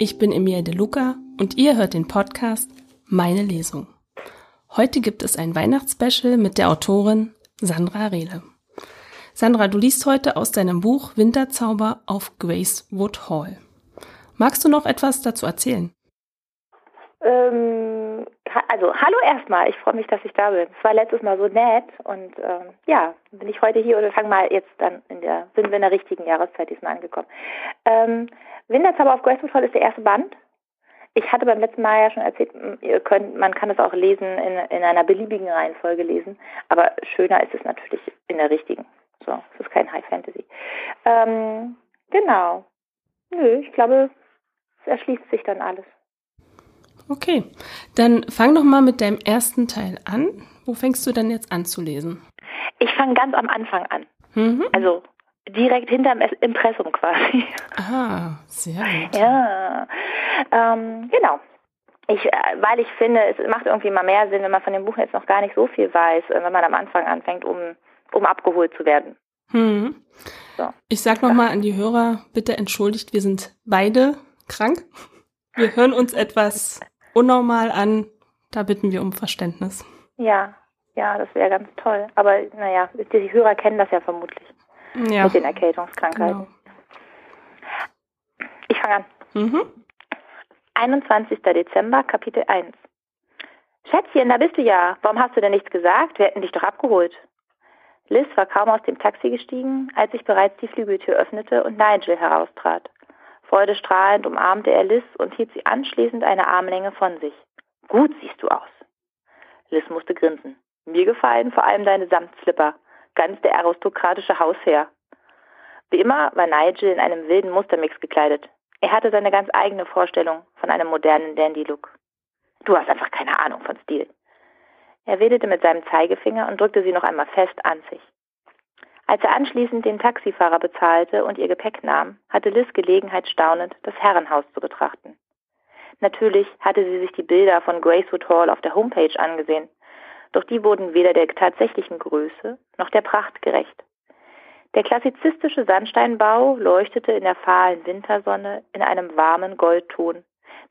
Ich bin Emilia De Luca und ihr hört den Podcast Meine Lesung. Heute gibt es ein Weihnachtsspecial mit der Autorin Sandra Rehle. Sandra, du liest heute aus deinem Buch Winterzauber auf Gracewood Hall. Magst du noch etwas dazu erzählen? Ähm, also hallo erstmal, ich freue mich, dass ich da bin. Es war letztes Mal so nett und ähm, ja, bin ich heute hier oder fangen mal jetzt dann in der, sind wir in der richtigen Jahreszeit diesmal angekommen. Ähm, Winterzauber auf Gracewood Hall ist der erste Band. Ich hatte beim letzten Mal ja schon erzählt, ihr könnt, man kann es auch lesen in, in einer beliebigen Reihenfolge lesen, aber schöner ist es natürlich in der richtigen. So, es ist kein High Fantasy. Ähm, genau. Nö, ich glaube, es erschließt sich dann alles. Okay, dann fang doch mal mit deinem ersten Teil an. Wo fängst du denn jetzt an zu lesen? Ich fange ganz am Anfang an. Mhm. Also direkt hinterm Impressum quasi. Ah, sehr gut. Ja, ähm, genau. Ich, äh, weil ich finde, es macht irgendwie mal mehr Sinn, wenn man von dem Buch jetzt noch gar nicht so viel weiß, äh, wenn man am Anfang anfängt, um, um abgeholt zu werden. Hm. So. Ich sag nochmal an die Hörer, bitte entschuldigt, wir sind beide krank. Wir hören uns etwas unnormal an. Da bitten wir um Verständnis. Ja, ja, das wäre ganz toll. Aber naja, die Hörer kennen das ja vermutlich. Ja. Mit den Erkältungskrankheiten. Genau. Ich fange an. Mhm. 21. Dezember, Kapitel 1. Schätzchen, da bist du ja. Warum hast du denn nichts gesagt? Wir hätten dich doch abgeholt. Liz war kaum aus dem Taxi gestiegen, als sich bereits die Flügeltür öffnete und Nigel heraustrat. Freudestrahlend umarmte er Liz und hielt sie anschließend eine Armlänge von sich. Gut siehst du aus. Liz musste grinsen. Mir gefallen vor allem deine Samtslipper. Ganz der aristokratische Hausherr. Wie immer war Nigel in einem wilden Mustermix gekleidet. Er hatte seine ganz eigene Vorstellung von einem modernen Dandy-Look. Du hast einfach keine Ahnung von Stil. Er wedelte mit seinem Zeigefinger und drückte sie noch einmal fest an sich. Als er anschließend den Taxifahrer bezahlte und ihr Gepäck nahm, hatte Liz Gelegenheit staunend, das Herrenhaus zu betrachten. Natürlich hatte sie sich die Bilder von Gracewood Hall auf der Homepage angesehen, doch die wurden weder der tatsächlichen Größe noch der Pracht gerecht. Der klassizistische Sandsteinbau leuchtete in der fahlen Wintersonne in einem warmen Goldton,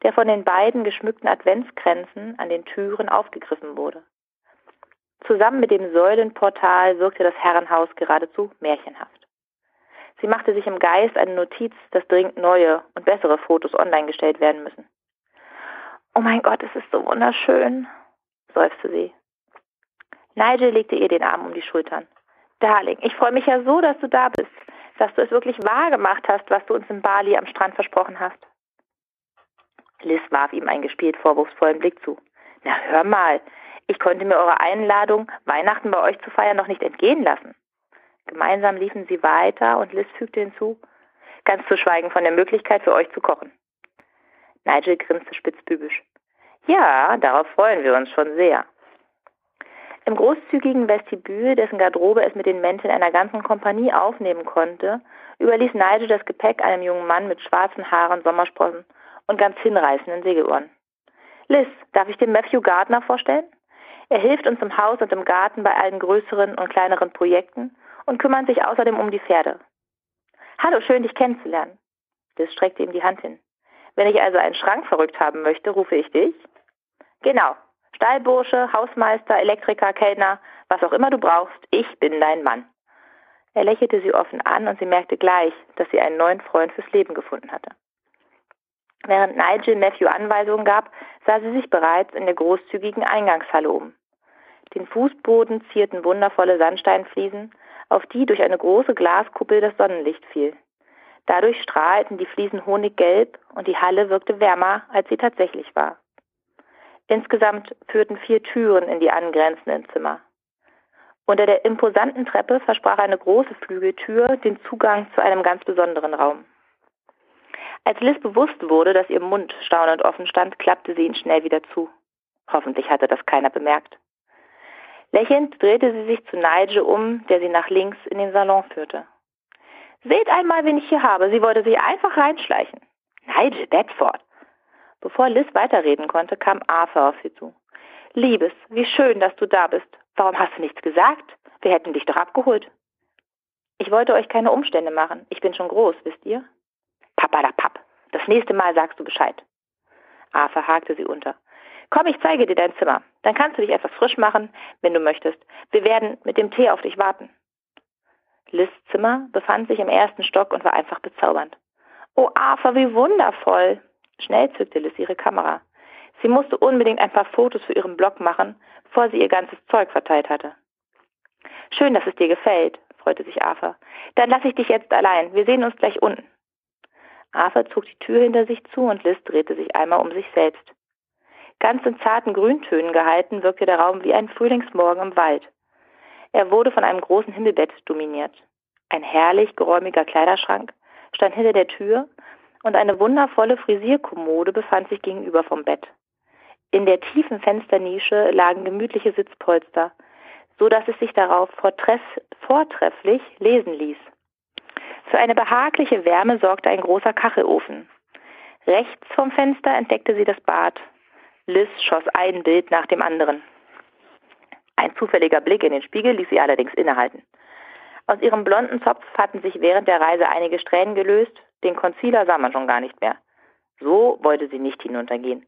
der von den beiden geschmückten Adventskränzen an den Türen aufgegriffen wurde. Zusammen mit dem Säulenportal wirkte das Herrenhaus geradezu märchenhaft. Sie machte sich im Geist eine Notiz, dass dringend neue und bessere Fotos online gestellt werden müssen. Oh mein Gott, es ist so wunderschön, seufzte sie. Nigel legte ihr den Arm um die Schultern. Darling, ich freue mich ja so, dass du da bist, dass du es wirklich wahr gemacht hast, was du uns in Bali am Strand versprochen hast. Liz warf ihm einen gespielt vorwurfsvollen Blick zu. Na hör mal, ich konnte mir eure Einladung, Weihnachten bei euch zu feiern, noch nicht entgehen lassen. Gemeinsam liefen sie weiter und Liz fügte hinzu, ganz zu schweigen von der Möglichkeit für euch zu kochen. Nigel grinste spitzbübisch. Ja, darauf freuen wir uns schon sehr. Im großzügigen Vestibül, dessen Garderobe es mit den Mänteln einer ganzen Kompanie aufnehmen konnte, überließ Nigel das Gepäck einem jungen Mann mit schwarzen Haaren, Sommersprossen und ganz hinreißenden Segelohren. Liz, darf ich dir Matthew Gardner vorstellen? Er hilft uns im Haus und im Garten bei allen größeren und kleineren Projekten und kümmert sich außerdem um die Pferde. Hallo, schön dich kennenzulernen. Liz streckte ihm die Hand hin. Wenn ich also einen Schrank verrückt haben möchte, rufe ich dich. Genau. Stallbursche, Hausmeister, Elektriker, Kellner, was auch immer du brauchst, ich bin dein Mann. Er lächelte sie offen an und sie merkte gleich, dass sie einen neuen Freund fürs Leben gefunden hatte. Während Nigel Matthew Anweisungen gab, sah sie sich bereits in der großzügigen Eingangshalle um. Den Fußboden zierten wundervolle Sandsteinfliesen, auf die durch eine große Glaskuppel das Sonnenlicht fiel. Dadurch strahlten die Fliesen honiggelb und die Halle wirkte wärmer, als sie tatsächlich war. Insgesamt führten vier Türen in die angrenzenden Zimmer. Unter der imposanten Treppe versprach eine große Flügeltür den Zugang zu einem ganz besonderen Raum. Als Liz bewusst wurde, dass ihr Mund staunend offen stand, klappte sie ihn schnell wieder zu. Hoffentlich hatte das keiner bemerkt. Lächelnd drehte sie sich zu Nigel um, der sie nach links in den Salon führte. Seht einmal, wen ich hier habe. Sie wollte sich einfach reinschleichen. Nigel Bedford. Bevor Liz weiterreden konnte, kam Arthur auf sie zu. Liebes, wie schön, dass du da bist. Warum hast du nichts gesagt? Wir hätten dich doch abgeholt. Ich wollte euch keine Umstände machen. Ich bin schon groß, wisst ihr? Papa da Papp. Das nächste Mal sagst du Bescheid. Arthur hakte sie unter. Komm, ich zeige dir dein Zimmer. Dann kannst du dich etwas frisch machen, wenn du möchtest. Wir werden mit dem Tee auf dich warten. Liz Zimmer befand sich im ersten Stock und war einfach bezaubernd. Oh, Arthur, wie wundervoll! Schnell zückte Liz ihre Kamera. Sie musste unbedingt ein paar Fotos für ihren Blog machen, bevor sie ihr ganzes Zeug verteilt hatte. Schön, dass es dir gefällt, freute sich Arthur. Dann lasse ich dich jetzt allein. Wir sehen uns gleich unten. Arthur zog die Tür hinter sich zu und Liz drehte sich einmal um sich selbst. Ganz in zarten Grüntönen gehalten, wirkte der Raum wie ein Frühlingsmorgen im Wald. Er wurde von einem großen Himmelbett dominiert. Ein herrlich geräumiger Kleiderschrank stand hinter der Tür und eine wundervolle Frisierkommode befand sich gegenüber vom Bett. In der tiefen Fensternische lagen gemütliche Sitzpolster, so dass es sich darauf vortrefflich lesen ließ. Für eine behagliche Wärme sorgte ein großer Kachelofen. Rechts vom Fenster entdeckte sie das Bad. Liz schoss ein Bild nach dem anderen. Ein zufälliger Blick in den Spiegel ließ sie allerdings innehalten. Aus ihrem blonden Zopf hatten sich während der Reise einige Strähnen gelöst, den Concealer sah man schon gar nicht mehr. So wollte sie nicht hinuntergehen.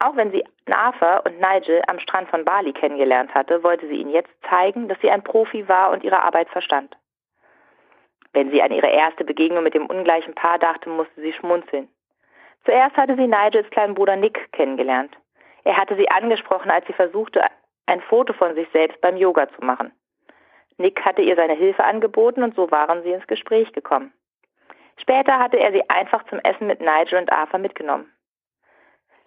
Auch wenn sie Nafa und Nigel am Strand von Bali kennengelernt hatte, wollte sie ihnen jetzt zeigen, dass sie ein Profi war und ihre Arbeit verstand. Wenn sie an ihre erste Begegnung mit dem ungleichen Paar dachte, musste sie schmunzeln. Zuerst hatte sie Nigels kleinen Bruder Nick kennengelernt. Er hatte sie angesprochen, als sie versuchte, ein Foto von sich selbst beim Yoga zu machen. Nick hatte ihr seine Hilfe angeboten und so waren sie ins Gespräch gekommen. Später hatte er sie einfach zum Essen mit Nigel und Arthur mitgenommen.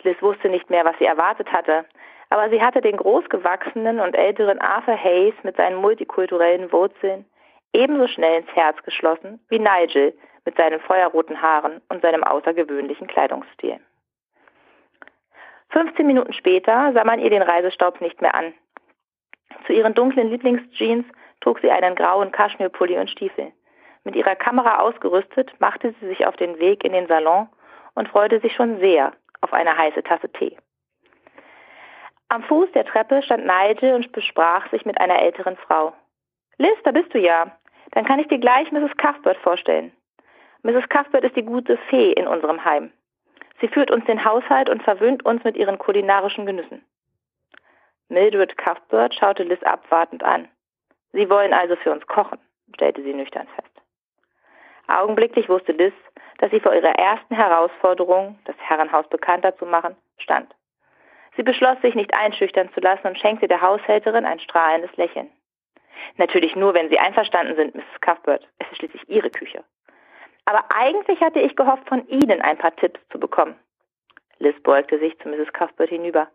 Liz wusste nicht mehr, was sie erwartet hatte, aber sie hatte den großgewachsenen und älteren Arthur Hayes mit seinen multikulturellen Wurzeln ebenso schnell ins Herz geschlossen wie Nigel mit seinen feuerroten Haaren und seinem außergewöhnlichen Kleidungsstil. 15 Minuten später sah man ihr den Reisestaub nicht mehr an. Zu ihren dunklen Lieblingsjeans trug sie einen grauen Kaschmirpulli und Stiefel. Mit ihrer Kamera ausgerüstet, machte sie sich auf den Weg in den Salon und freute sich schon sehr auf eine heiße Tasse Tee. Am Fuß der Treppe stand Nigel und besprach sich mit einer älteren Frau. Liz, da bist du ja. Dann kann ich dir gleich Mrs. Cuthbert vorstellen. Mrs. Cuthbert ist die gute Fee in unserem Heim. Sie führt uns den Haushalt und verwöhnt uns mit ihren kulinarischen Genüssen. Mildred Cuthbert schaute Liz abwartend an. Sie wollen also für uns kochen, stellte sie nüchtern fest. Augenblicklich wusste Liz, dass sie vor ihrer ersten Herausforderung, das Herrenhaus bekannter zu machen, stand. Sie beschloss, sich nicht einschüchtern zu lassen und schenkte der Haushälterin ein strahlendes Lächeln. Natürlich nur, wenn Sie einverstanden sind, Mrs. Cuthbert. Es ist schließlich Ihre Küche. Aber eigentlich hatte ich gehofft, von Ihnen ein paar Tipps zu bekommen. Liz beugte sich zu Mrs. Cuthbert hinüber.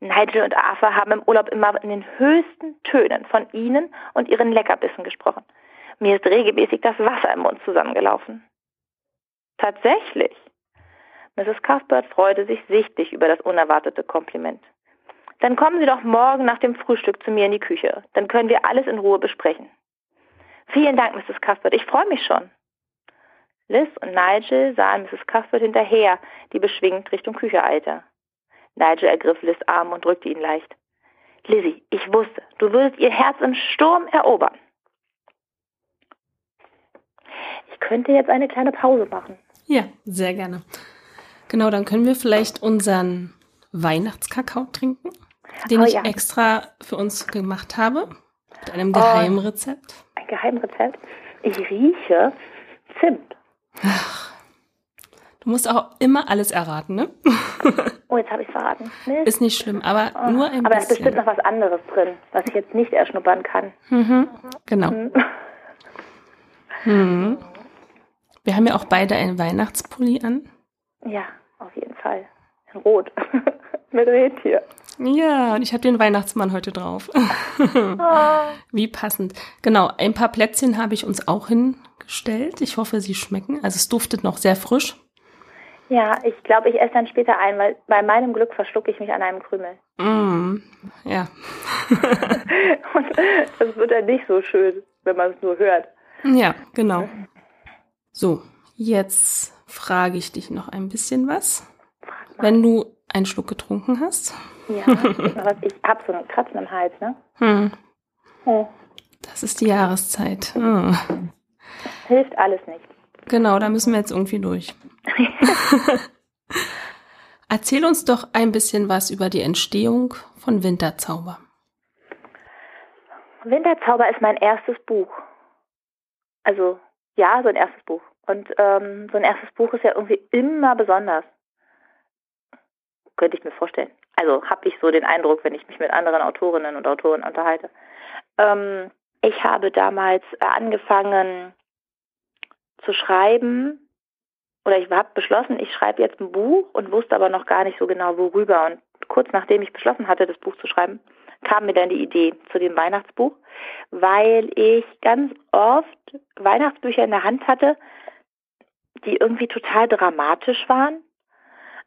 Nigel und Arthur haben im Urlaub immer in den höchsten Tönen von Ihnen und Ihren Leckerbissen gesprochen. Mir ist regelmäßig das Wasser im Mund zusammengelaufen. Tatsächlich. Mrs. Cuthbert freute sich sichtlich über das unerwartete Kompliment. Dann kommen Sie doch morgen nach dem Frühstück zu mir in die Küche. Dann können wir alles in Ruhe besprechen. Vielen Dank, Mrs. Cuthbert. Ich freue mich schon. Liz und Nigel sahen Mrs. Cuthbert hinterher, die beschwingt Richtung Küche eilte. Nigel ergriff Liz Arm und drückte ihn leicht. Lizzie, ich wusste, du würdest ihr Herz im Sturm erobern. Ich könnte jetzt eine kleine Pause machen. Ja, sehr gerne. Genau, dann können wir vielleicht unseren Weihnachtskakao trinken, den oh, ich ja. extra für uns gemacht habe. Mit einem oh, Geheimrezept. Ein Geheimrezept? Ich rieche Zimt. Ach, du musst auch immer alles erraten, ne? oh, jetzt habe ich es verraten. Mist. Ist nicht schlimm, aber oh, nur ein aber bisschen. Aber da ist bestimmt noch was anderes drin, was ich jetzt nicht erschnuppern kann. Mhm, genau. Mhm. Mhm. Wir haben ja auch beide einen Weihnachtspulli an. Ja, auf jeden Fall. In Rot. Mit Rentier. Ja, und ich habe den Weihnachtsmann heute drauf. Wie passend. Genau, ein paar Plätzchen habe ich uns auch hingestellt. Ich hoffe, sie schmecken. Also es duftet noch sehr frisch. Ja, ich glaube, ich esse dann später ein, weil bei meinem Glück verschlucke ich mich an einem Krümel. Mm, ja. und das wird dann nicht so schön, wenn man es nur hört. Ja, genau. So, jetzt frage ich dich noch ein bisschen was. Wenn du einen Schluck getrunken hast. Ja, ich habe so einen Kratzen im Hals, ne? Hm. Oh. Das Das ist die Jahreszeit. Oh. Hilft alles nicht. Genau, da müssen wir jetzt irgendwie durch. Erzähl uns doch ein bisschen was über die Entstehung von Winterzauber. Winterzauber ist mein erstes Buch. Also ja, so ein erstes Buch. Und ähm, so ein erstes Buch ist ja irgendwie immer besonders. Könnte ich mir vorstellen. Also habe ich so den Eindruck, wenn ich mich mit anderen Autorinnen und Autoren unterhalte. Ähm, ich habe damals äh, angefangen zu schreiben oder ich habe beschlossen, ich schreibe jetzt ein Buch und wusste aber noch gar nicht so genau worüber. Und kurz nachdem ich beschlossen hatte, das Buch zu schreiben, kam mir dann die Idee zu dem Weihnachtsbuch, weil ich ganz oft Weihnachtsbücher in der Hand hatte, die irgendwie total dramatisch waren.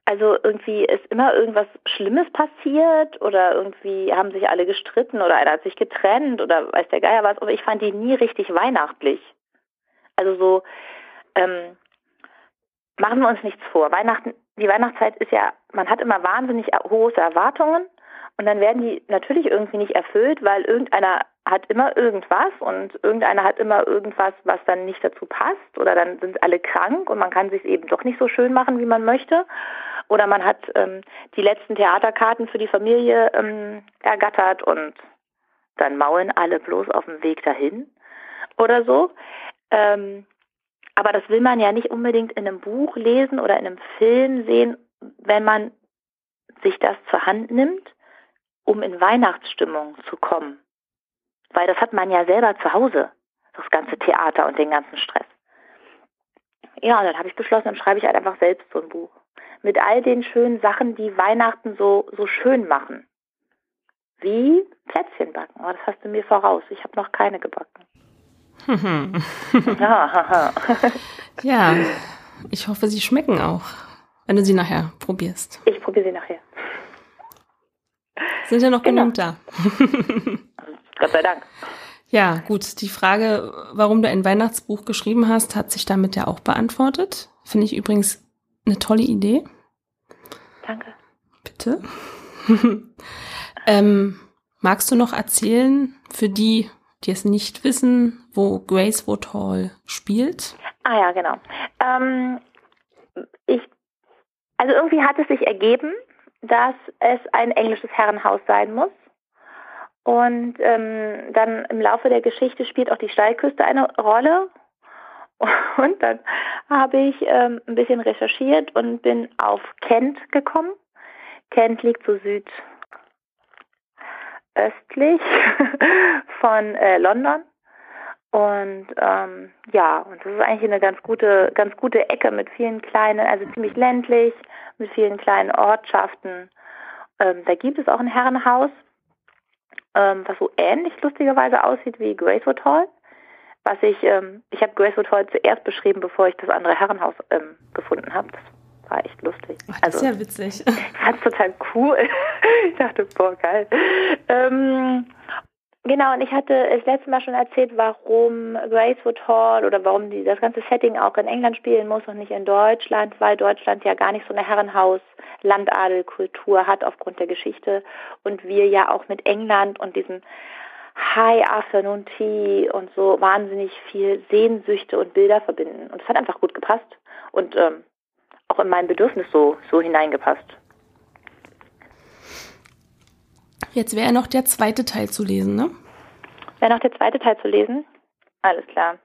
Also irgendwie ist immer irgendwas Schlimmes passiert oder irgendwie haben sich alle gestritten oder einer hat sich getrennt oder weiß der Geier was. Aber ich fand die nie richtig weihnachtlich. Also so, ähm, machen wir uns nichts vor. Weihnachten, die Weihnachtszeit ist ja, man hat immer wahnsinnig hohe Erwartungen und dann werden die natürlich irgendwie nicht erfüllt, weil irgendeiner hat immer irgendwas und irgendeiner hat immer irgendwas, was dann nicht dazu passt oder dann sind alle krank und man kann sich eben doch nicht so schön machen, wie man möchte. Oder man hat ähm, die letzten Theaterkarten für die Familie ähm, ergattert und dann maulen alle bloß auf dem Weg dahin oder so. Ähm, aber das will man ja nicht unbedingt in einem Buch lesen oder in einem Film sehen, wenn man sich das zur Hand nimmt, um in Weihnachtsstimmung zu kommen. Weil das hat man ja selber zu Hause, das ganze Theater und den ganzen Stress. Ja, und dann habe ich beschlossen, dann schreibe ich halt einfach selbst so ein Buch. Mit all den schönen Sachen, die Weihnachten so, so schön machen. Wie Plätzchen backen. Aber das hast du mir voraus. Ich habe noch keine gebacken. ja, ja, ich hoffe, sie schmecken auch, wenn du sie nachher probierst. Ich probiere sie nachher. Sind ja noch genau. genug da. Gott sei Dank. Ja, gut. Die Frage, warum du ein Weihnachtsbuch geschrieben hast, hat sich damit ja auch beantwortet. Finde ich übrigens eine tolle Idee. Danke. Bitte. ähm, magst du noch erzählen, für die, die es nicht wissen, wo Gracewood Hall spielt? Ah ja, genau. Ähm, ich, also irgendwie hat es sich ergeben, dass es ein englisches Herrenhaus sein muss. Und ähm, dann im Laufe der Geschichte spielt auch die Steilküste eine Rolle. Und dann habe ich ähm, ein bisschen recherchiert und bin auf Kent gekommen. Kent liegt so südöstlich von äh, London. Und ähm, ja, und das ist eigentlich eine ganz gute, ganz gute Ecke mit vielen kleinen, also ziemlich ländlich, mit vielen kleinen Ortschaften. Ähm, da gibt es auch ein Herrenhaus, ähm, was so ähnlich lustigerweise aussieht wie Gracewood Hall. Was ich, ähm, ich habe Gracewood Hall zuerst beschrieben, bevor ich das andere Herrenhaus ähm, gefunden habe. Das war echt lustig. Ach, das also, ist ja witzig. Ich fand es total cool. ich dachte, boah, geil. Genau, und ich hatte das letzte Mal schon erzählt, warum Gracewood Hall oder warum die, das ganze Setting auch in England spielen muss und nicht in Deutschland, weil Deutschland ja gar nicht so eine Herrenhaus-Landadelkultur hat aufgrund der Geschichte und wir ja auch mit England und diesem High Afternoon Tea und so wahnsinnig viel Sehnsüchte und Bilder verbinden. Und es hat einfach gut gepasst und ähm, auch in mein Bedürfnis so, so hineingepasst. Jetzt wäre noch der zweite Teil zu lesen, ne? Wäre noch der zweite Teil zu lesen? Alles klar.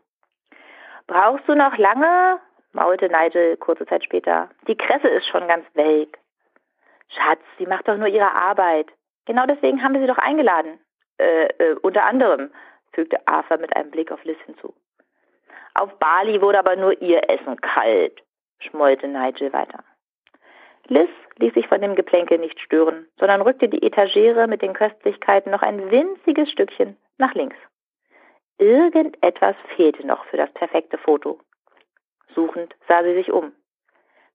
Brauchst du noch lange? maulte Nigel kurze Zeit später. Die Kresse ist schon ganz welk. Schatz, sie macht doch nur ihre Arbeit. Genau deswegen haben wir sie doch eingeladen. Äh, äh, unter anderem, fügte Arthur mit einem Blick auf Liz hinzu. Auf Bali wurde aber nur ihr Essen kalt, schmollte Nigel weiter. Liz ließ sich von dem Geplänkel nicht stören, sondern rückte die Etagere mit den Köstlichkeiten noch ein winziges Stückchen nach links. Irgendetwas fehlte noch für das perfekte Foto. Suchend sah sie sich um.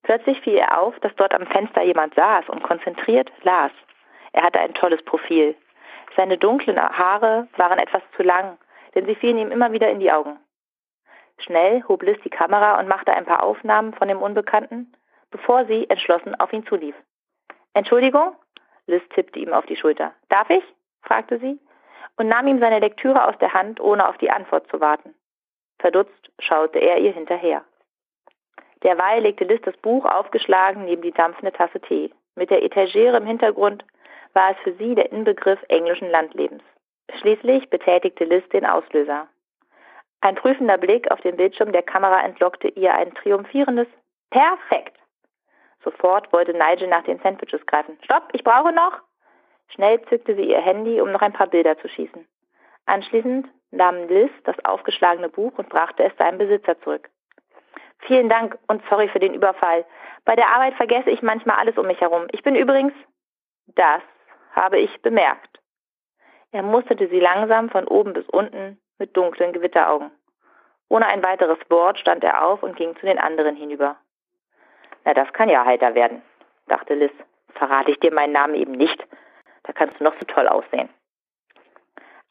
Plötzlich fiel ihr auf, dass dort am Fenster jemand saß und konzentriert las. Er hatte ein tolles Profil. Seine dunklen Haare waren etwas zu lang, denn sie fielen ihm immer wieder in die Augen. Schnell hob Liz die Kamera und machte ein paar Aufnahmen von dem Unbekannten, bevor sie entschlossen auf ihn zulief. Entschuldigung? Liz tippte ihm auf die Schulter. Darf ich? fragte sie. und nahm ihm seine Lektüre aus der Hand, ohne auf die Antwort zu warten. Verdutzt schaute er ihr hinterher. Derweil legte Liz das Buch aufgeschlagen neben die dampfende Tasse Tee. Mit der Etagere im Hintergrund war es für sie der Inbegriff englischen Landlebens. Schließlich betätigte Liz den Auslöser. Ein prüfender Blick auf den Bildschirm der Kamera entlockte ihr ein triumphierendes Perfekt. Sofort wollte Nigel nach den Sandwiches greifen. Stopp, ich brauche noch. Schnell zückte sie ihr Handy, um noch ein paar Bilder zu schießen. Anschließend nahm Liz das aufgeschlagene Buch und brachte es seinem Besitzer zurück. Vielen Dank und sorry für den Überfall. Bei der Arbeit vergesse ich manchmal alles um mich herum. Ich bin übrigens. Das habe ich bemerkt. Er musterte sie langsam von oben bis unten mit dunklen Gewitteraugen. Ohne ein weiteres Wort stand er auf und ging zu den anderen hinüber. Na, das kann ja heiter werden, dachte Liz. Verrate ich dir meinen Namen eben nicht. Da kannst du noch so toll aussehen.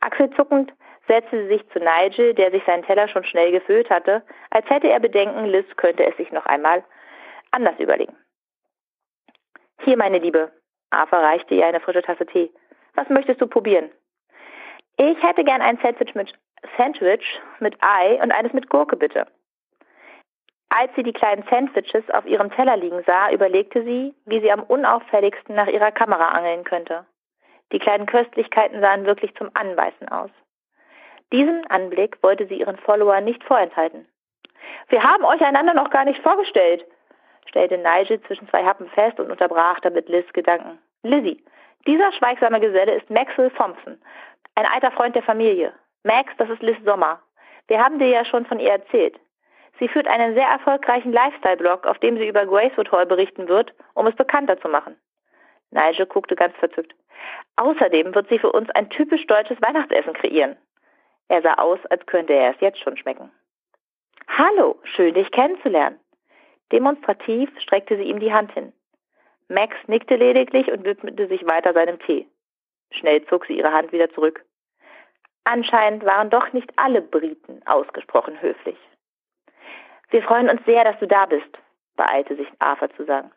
Achselzuckend setzte sie sich zu Nigel, der sich seinen Teller schon schnell gefüllt hatte, als hätte er Bedenken, Liz könnte es sich noch einmal anders überlegen. Hier, meine Liebe. Arthur reichte ihr eine frische Tasse Tee. Was möchtest du probieren? Ich hätte gern ein Sandwich mit, Sandwich mit Ei und eines mit Gurke, bitte. Als sie die kleinen Sandwiches auf ihrem Teller liegen sah, überlegte sie, wie sie am unauffälligsten nach ihrer Kamera angeln könnte. Die kleinen Köstlichkeiten sahen wirklich zum Anbeißen aus. Diesen Anblick wollte sie ihren Followern nicht vorenthalten. Wir haben euch einander noch gar nicht vorgestellt, stellte Nigel zwischen zwei Happen fest und unterbrach damit Liz Gedanken. Lizzie, dieser schweigsame Geselle ist Maxwell Thompson, ein alter Freund der Familie. Max, das ist Liz Sommer. Wir haben dir ja schon von ihr erzählt. Sie führt einen sehr erfolgreichen Lifestyle-Blog, auf dem sie über Gracewood Hall berichten wird, um es bekannter zu machen. Nigel guckte ganz verzückt. Außerdem wird sie für uns ein typisch deutsches Weihnachtsessen kreieren. Er sah aus, als könnte er es jetzt schon schmecken. Hallo, schön dich kennenzulernen. Demonstrativ streckte sie ihm die Hand hin. Max nickte lediglich und widmete sich weiter seinem Tee. Schnell zog sie ihre Hand wieder zurück. Anscheinend waren doch nicht alle Briten ausgesprochen höflich. Wir freuen uns sehr, dass du da bist, beeilte sich Arthur zu sagen.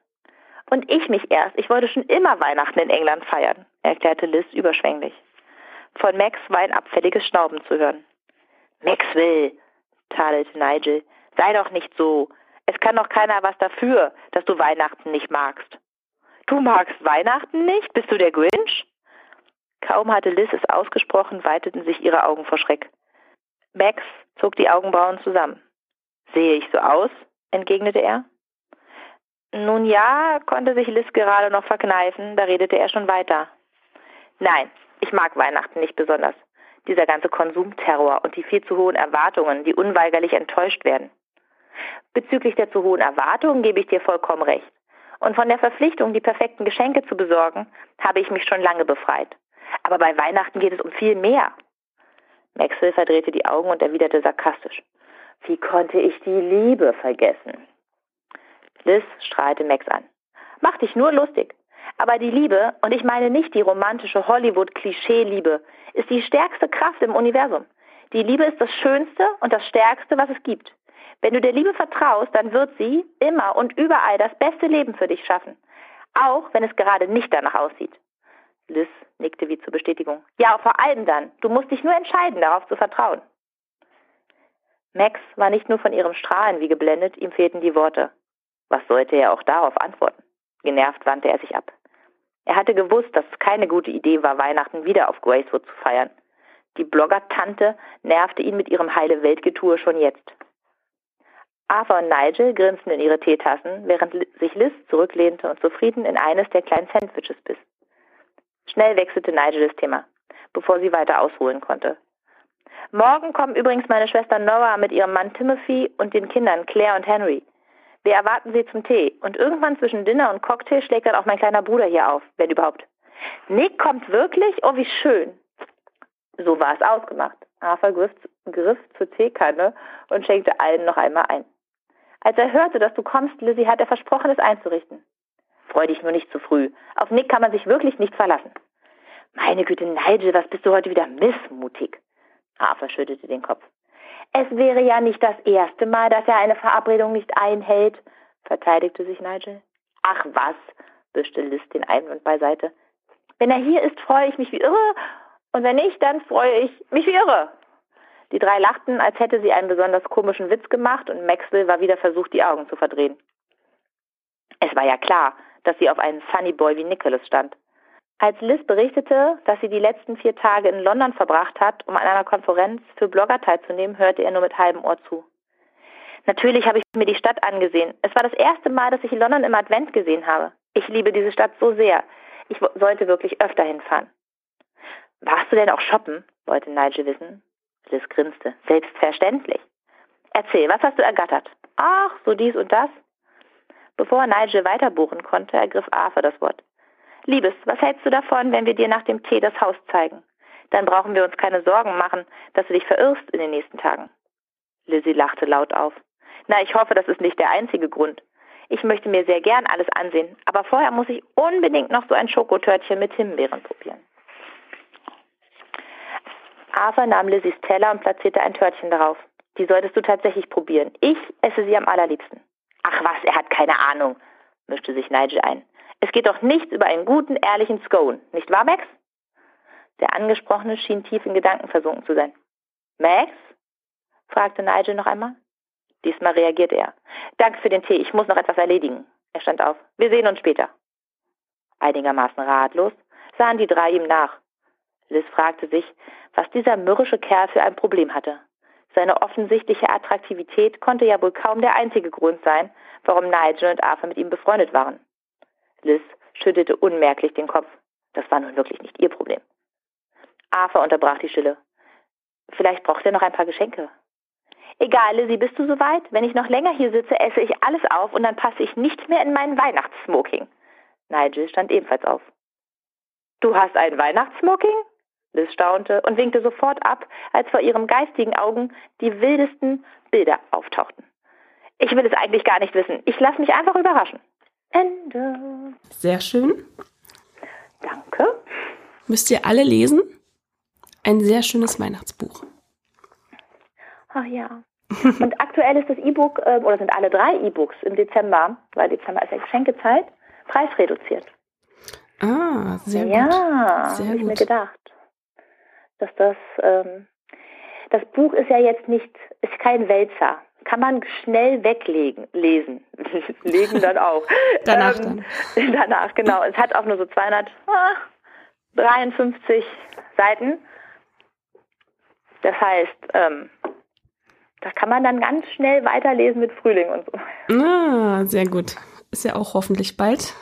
Und ich mich erst. Ich wollte schon immer Weihnachten in England feiern, erklärte Liz überschwänglich. Von Max war ein abfälliges Schnauben zu hören. Maxwell, tadelte Nigel, sei doch nicht so. Es kann doch keiner was dafür, dass du Weihnachten nicht magst. Du magst Weihnachten nicht? Bist du der Grinch? Kaum hatte Liz es ausgesprochen, weiteten sich ihre Augen vor Schreck. Max zog die Augenbrauen zusammen. Sehe ich so aus? entgegnete er. Nun ja, konnte sich Liz gerade noch verkneifen, da redete er schon weiter. Nein, ich mag Weihnachten nicht besonders. Dieser ganze Konsumterror und die viel zu hohen Erwartungen, die unweigerlich enttäuscht werden. Bezüglich der zu hohen Erwartungen gebe ich dir vollkommen recht. Und von der Verpflichtung, die perfekten Geschenke zu besorgen, habe ich mich schon lange befreit. Aber bei Weihnachten geht es um viel mehr. Maxwell verdrehte die Augen und erwiderte sarkastisch. Wie konnte ich die Liebe vergessen? Liz strahlte Max an. Mach dich nur lustig. Aber die Liebe, und ich meine nicht die romantische Hollywood-Klischee-Liebe, ist die stärkste Kraft im Universum. Die Liebe ist das Schönste und das Stärkste, was es gibt. Wenn du der Liebe vertraust, dann wird sie immer und überall das beste Leben für dich schaffen. Auch wenn es gerade nicht danach aussieht. Liz nickte wie zur Bestätigung. Ja, vor allem dann. Du musst dich nur entscheiden, darauf zu vertrauen. Max war nicht nur von ihrem Strahlen wie geblendet, ihm fehlten die Worte. Was sollte er auch darauf antworten? Genervt wandte er sich ab. Er hatte gewusst, dass es keine gute Idee war, Weihnachten wieder auf Gracewood zu feiern. Die Blogger-Tante nervte ihn mit ihrem heile Weltgetue schon jetzt. Arthur und Nigel grinsten in ihre Teetassen, während sich Liz zurücklehnte und zufrieden in eines der kleinen Sandwiches biss. Schnell wechselte Nigel das Thema, bevor sie weiter ausholen konnte. Morgen kommen übrigens meine Schwester Nora mit ihrem Mann Timothy und den Kindern Claire und Henry. Wir erwarten sie zum Tee und irgendwann zwischen Dinner und Cocktail schlägt dann auch mein kleiner Bruder hier auf, wenn überhaupt. Nick kommt wirklich? Oh, wie schön. So war es ausgemacht. Arthur griff, griff zur Teekanne und schenkte allen noch einmal ein. Als er hörte, dass du kommst, Lizzie, hat er versprochen, es einzurichten. Freu dich nur nicht zu früh. Auf Nick kann man sich wirklich nicht verlassen. Meine Güte, Nigel, was bist du heute wieder missmutig? Arthur schüttelte den Kopf. Es wäre ja nicht das erste Mal, dass er eine Verabredung nicht einhält, verteidigte sich Nigel. Ach was, wischte Liz den Einwand beiseite. Wenn er hier ist, freue ich mich wie irre Und wenn nicht, dann freue ich mich wie irre. Die drei lachten, als hätte sie einen besonders komischen Witz gemacht und Maxwell war wieder versucht, die Augen zu verdrehen. Es war ja klar, dass sie auf einen Funny Boy wie Nicholas stand. Als Liz berichtete, dass sie die letzten vier Tage in London verbracht hat, um an einer Konferenz für Blogger teilzunehmen, hörte er nur mit halbem Ohr zu. Natürlich habe ich mir die Stadt angesehen. Es war das erste Mal, dass ich London im Advent gesehen habe. Ich liebe diese Stadt so sehr. Ich sollte wirklich öfter hinfahren. Warst du denn auch shoppen? wollte Nigel wissen. Liz grinste. Selbstverständlich. Erzähl, was hast du ergattert? Ach, so dies und das. Bevor Nigel weiterbuchen konnte, ergriff Arthur das Wort. Liebes, was hältst du davon, wenn wir dir nach dem Tee das Haus zeigen? Dann brauchen wir uns keine Sorgen machen, dass du dich verirrst in den nächsten Tagen. Lizzie lachte laut auf. Na, ich hoffe, das ist nicht der einzige Grund. Ich möchte mir sehr gern alles ansehen, aber vorher muss ich unbedingt noch so ein Schokotörtchen mit Himbeeren probieren. Arthur nahm Lizzies Teller und platzierte ein Törtchen darauf. Die solltest du tatsächlich probieren. Ich esse sie am allerliebsten. Ach was, er hat keine Ahnung, mischte sich Nigel ein. Es geht doch nichts über einen guten, ehrlichen Scone, nicht wahr, Max? Der Angesprochene schien tief in Gedanken versunken zu sein. Max? fragte Nigel noch einmal. Diesmal reagierte er. Danke für den Tee, ich muss noch etwas erledigen. Er stand auf. Wir sehen uns später. Einigermaßen ratlos sahen die drei ihm nach. Liz fragte sich, was dieser mürrische Kerl für ein Problem hatte. Seine offensichtliche Attraktivität konnte ja wohl kaum der einzige Grund sein, warum Nigel und Arthur mit ihm befreundet waren. Liz schüttelte unmerklich den Kopf. Das war nun wirklich nicht ihr Problem. Arthur unterbrach die Stille. Vielleicht braucht er noch ein paar Geschenke. Egal, Lizzie, bist du soweit? Wenn ich noch länger hier sitze, esse ich alles auf und dann passe ich nicht mehr in meinen Weihnachtssmoking. Nigel stand ebenfalls auf. Du hast ein Weihnachtssmoking? Liz staunte und winkte sofort ab, als vor ihrem geistigen Augen die wildesten Bilder auftauchten. Ich will es eigentlich gar nicht wissen. Ich lasse mich einfach überraschen. Ende. Sehr schön. Danke. Müsst ihr alle lesen. Ein sehr schönes Weihnachtsbuch. Ach ja. Und aktuell ist das E-Book, äh, oder sind alle drei E-Books im Dezember, weil Dezember ist ja Geschenkezeit, preisreduziert. Ah, sehr ja, gut. Ja, habe ich mir gedacht. Dass das, ähm, das Buch ist ja jetzt nicht, ist kein Wälzer kann man schnell weglegen, lesen. Legen dann auch. danach ähm, dann. Danach, genau. Es hat auch nur so 253 Seiten. Das heißt, ähm, da kann man dann ganz schnell weiterlesen mit Frühling und so. Ah, sehr gut. Ist ja auch hoffentlich bald.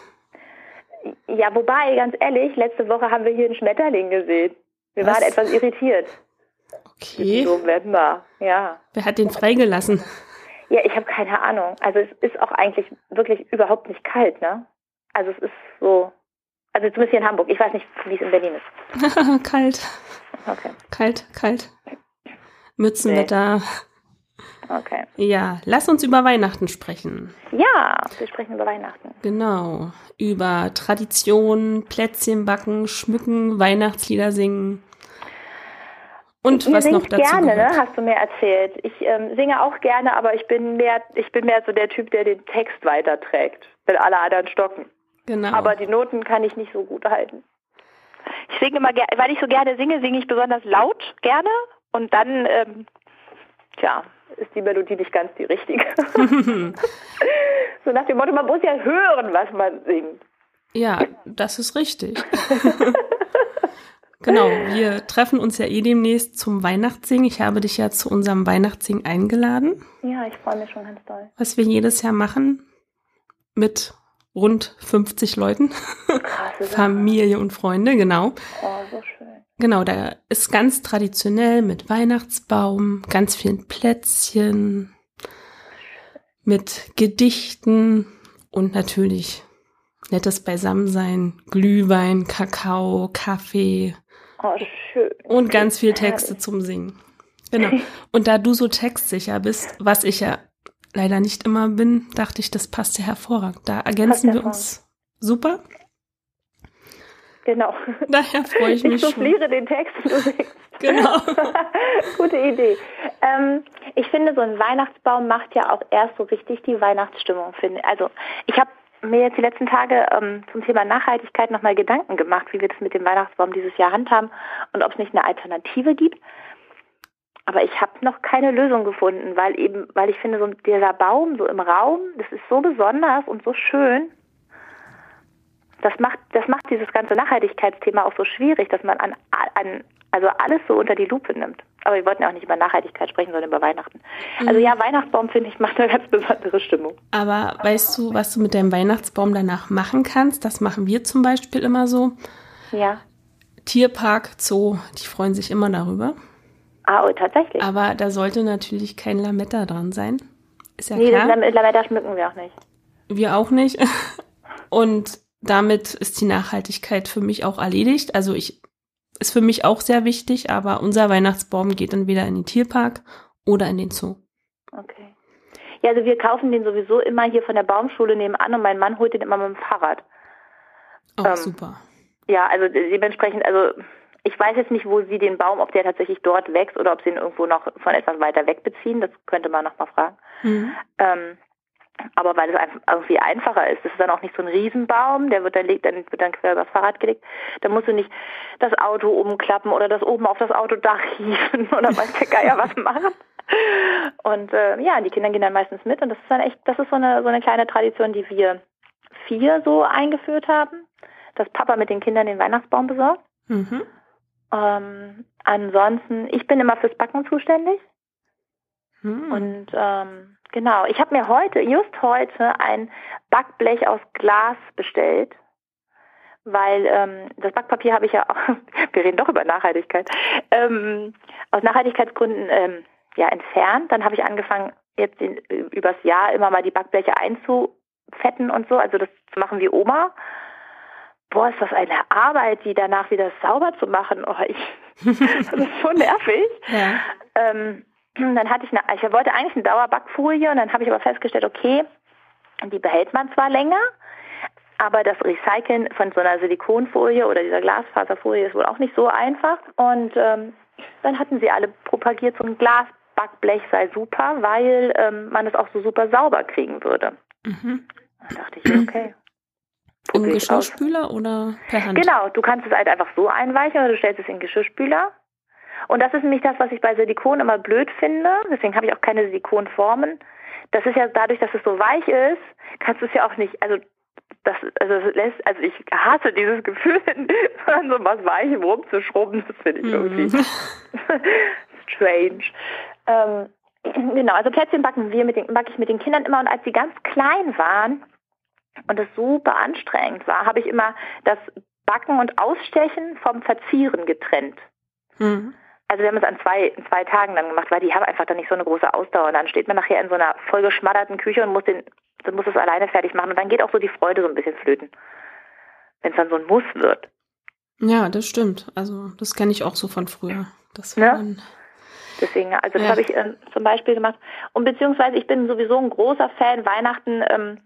Ja, wobei, ganz ehrlich, letzte Woche haben wir hier einen Schmetterling gesehen. Wir Was? waren etwas irritiert. Okay. November, ja. Wer hat den freigelassen? Ja, ich habe keine Ahnung. Also es ist auch eigentlich wirklich überhaupt nicht kalt, ne? Also es ist so, also zumindest hier in Hamburg. Ich weiß nicht, wie es in Berlin ist. kalt. Okay. Kalt, kalt. Mützenwetter. Nee. Okay. Ja, lass uns über Weihnachten sprechen. Ja, wir sprechen über Weihnachten. Genau. Über Tradition, Plätzchen backen, schmücken, Weihnachtslieder singen. Und Ihr was noch dazu gerne, gehört. ne? hast du mir erzählt. Ich ähm, singe auch gerne, aber ich bin mehr, ich bin mehr so der Typ, der den Text weiterträgt, wenn alle anderen stocken. Genau. Aber die Noten kann ich nicht so gut halten. Ich singe immer gerne, weil ich so gerne singe, singe ich besonders laut gerne und dann, ähm, tja, ist die Melodie nicht ganz die richtige. so nach dem Motto, man muss ja hören, was man singt. Ja, das ist richtig. Genau, wir treffen uns ja eh demnächst zum Weihnachtssingen. Ich habe dich ja zu unserem Weihnachtssingen eingeladen. Ja, ich freue mich schon ganz doll. Was wir jedes Jahr machen mit rund 50 Leuten. Krasse Familie und Freunde, genau. Oh, so schön. Genau, da ist ganz traditionell mit Weihnachtsbaum, ganz vielen Plätzchen, mit Gedichten und natürlich nettes Beisammensein, Glühwein, Kakao, Kaffee, Oh, schön. Und ganz viel Texte zum Singen. Genau. Und da du so textsicher bist, was ich ja leider nicht immer bin, dachte ich, das passt ja hervorragend. Da ergänzen wir uns super. Genau. Daher freue ich mich. Ich souffliere den Text du singst. Genau. Gute Idee. Ähm, ich finde, so ein Weihnachtsbaum macht ja auch erst so richtig die Weihnachtsstimmung. Finde. Also ich habe mir jetzt die letzten Tage ähm, zum Thema Nachhaltigkeit nochmal Gedanken gemacht, wie wir das mit dem Weihnachtsbaum dieses Jahr handhaben und ob es nicht eine Alternative gibt. Aber ich habe noch keine Lösung gefunden, weil eben, weil ich finde, so dieser Baum so im Raum, das ist so besonders und so schön. Das macht, das macht dieses ganze Nachhaltigkeitsthema auch so schwierig, dass man an, an also alles so unter die Lupe nimmt. Aber wir wollten ja auch nicht über Nachhaltigkeit sprechen, sondern über Weihnachten. Also mhm. ja, Weihnachtsbaum finde ich macht eine ganz besondere Stimmung. Aber weißt du, was du mit deinem Weihnachtsbaum danach machen kannst? Das machen wir zum Beispiel immer so. Ja. Tierpark, Zoo, die freuen sich immer darüber. Ah, oh, tatsächlich. Aber da sollte natürlich kein Lametta dran sein. Ist ja nee, klar. Nee, Lametta schmücken wir auch nicht. Wir auch nicht. Und damit ist die Nachhaltigkeit für mich auch erledigt. Also ich ist für mich auch sehr wichtig, aber unser Weihnachtsbaum geht dann wieder in den Tierpark oder in den Zoo. Okay. Ja, also wir kaufen den sowieso immer hier von der Baumschule nebenan und mein Mann holt den immer mit dem Fahrrad. Oh, ähm, super. Ja, also dementsprechend, also ich weiß jetzt nicht, wo Sie den Baum, ob der tatsächlich dort wächst oder ob Sie ihn irgendwo noch von etwas weiter weg beziehen. Das könnte man nochmal fragen. Mhm. Ähm, aber weil es einfach irgendwie einfacher ist. Das ist dann auch nicht so ein Riesenbaum, der wird dann, legt, dann wird dann quer übers Fahrrad gelegt. Da musst du nicht das Auto umklappen oder das oben auf das Autodach hieven oder weiß der Geier was machen. Und äh, ja, die Kinder gehen dann meistens mit und das ist dann echt, das ist so eine so eine kleine Tradition, die wir vier so eingeführt haben, dass Papa mit den Kindern den Weihnachtsbaum besorgt. Mhm. Ähm, ansonsten, ich bin immer fürs Backen zuständig. Mhm. Und ähm, Genau, ich habe mir heute, just heute, ein Backblech aus Glas bestellt, weil ähm, das Backpapier habe ich ja auch, wir reden doch über Nachhaltigkeit, ähm, aus Nachhaltigkeitsgründen ähm, ja entfernt. Dann habe ich angefangen, jetzt den, übers Jahr immer mal die Backbleche einzufetten und so, also das zu machen wie Oma. Boah, ist das eine Arbeit, die danach wieder sauber zu machen. Oh, ich, das ist so nervig. Ja. Ähm, dann hatte ich eine, ich wollte eigentlich eine Dauerbackfolie und dann habe ich aber festgestellt, okay, die behält man zwar länger, aber das Recyceln von so einer Silikonfolie oder dieser Glasfaserfolie ist wohl auch nicht so einfach. Und ähm, dann hatten sie alle propagiert, so ein Glasbackblech sei super, weil ähm, man es auch so super sauber kriegen würde. Mhm. Dann dachte ich, okay. Im Geschirrspüler oder per Hand? Genau, du kannst es halt einfach so einweichen oder du stellst es in den Geschirrspüler und das ist nämlich das, was ich bei Silikon immer blöd finde. Deswegen habe ich auch keine Silikonformen. Das ist ja dadurch, dass es so weich ist, kannst du es ja auch nicht, also das, also das lässt, also ich hasse dieses Gefühl, an so was Weichem rumzuschrubben. Das finde ich mhm. irgendwie strange. Ähm, genau, also Plätzchen backen wir mit den, backe ich mit den Kindern immer und als sie ganz klein waren und es super anstrengend war, habe ich immer das Backen und Ausstechen vom Verzieren getrennt. Mhm. Also wir haben es an zwei, in zwei Tagen dann gemacht, weil die haben einfach dann nicht so eine große Ausdauer. Und dann steht man nachher in so einer vollgeschmatterten Küche und muss den, dann muss es alleine fertig machen. Und dann geht auch so die Freude so ein bisschen flöten. Wenn es dann so ein Muss wird. Ja, das stimmt. Also das kenne ich auch so von früher. Das war ne? Deswegen, also das ja. habe ich äh, zum Beispiel gemacht. Und beziehungsweise ich bin sowieso ein großer Fan, Weihnachten, ähm,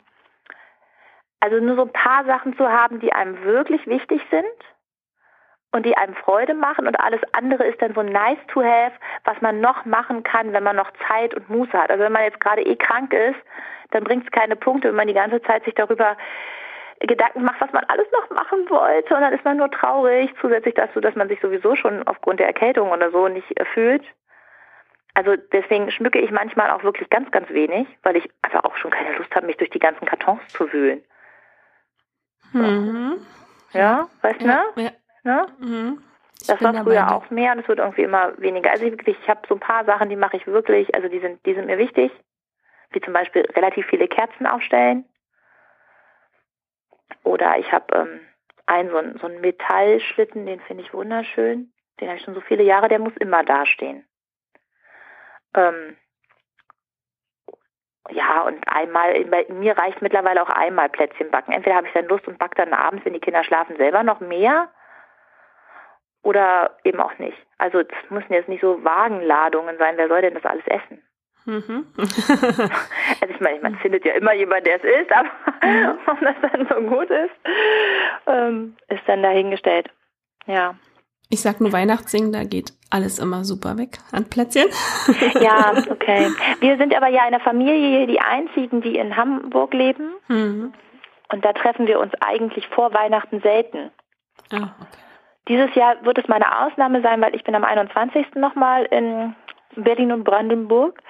also nur so ein paar Sachen zu haben, die einem wirklich wichtig sind und die einem Freude machen und alles andere ist dann so nice to have, was man noch machen kann, wenn man noch Zeit und Muße hat. Also wenn man jetzt gerade eh krank ist, dann bringt es keine Punkte, wenn man die ganze Zeit sich darüber Gedanken macht, was man alles noch machen wollte und dann ist man nur traurig, zusätzlich dazu, dass man sich sowieso schon aufgrund der Erkältung oder so nicht fühlt. Also deswegen schmücke ich manchmal auch wirklich ganz, ganz wenig, weil ich einfach auch schon keine Lust habe, mich durch die ganzen Kartons zu wühlen. Mhm. Ja, weißt du, ja, ne? Ja. Ne? Mhm. Das war früher auch mehr und es wird irgendwie immer weniger. Also wirklich, ich habe so ein paar Sachen, die mache ich wirklich, also die sind, die sind mir wichtig. Wie zum Beispiel relativ viele Kerzen aufstellen. Oder ich habe ähm, einen so, einen so einen Metallschlitten, den finde ich wunderschön. Den habe ich schon so viele Jahre, der muss immer dastehen. Ähm, ja, und einmal, bei mir reicht mittlerweile auch einmal Plätzchen backen. Entweder habe ich dann Lust und backe dann abends, wenn die Kinder schlafen, selber noch mehr oder eben auch nicht. Also das müssen jetzt nicht so Wagenladungen sein. Wer soll denn das alles essen? Mhm. also ich meine, man findet ja immer jemand, der es isst, aber mhm. ob das dann so gut ist, ähm, ist dann dahingestellt. Ja. Ich sag nur Weihnachtssingen, da geht alles immer super weg an Plätzchen. ja, okay. Wir sind aber ja eine Familie, die einzigen, die in Hamburg leben. Mhm. Und da treffen wir uns eigentlich vor Weihnachten selten. Ah, okay. Dieses Jahr wird es meine Ausnahme sein, weil ich bin am 21. nochmal in Berlin und Brandenburg.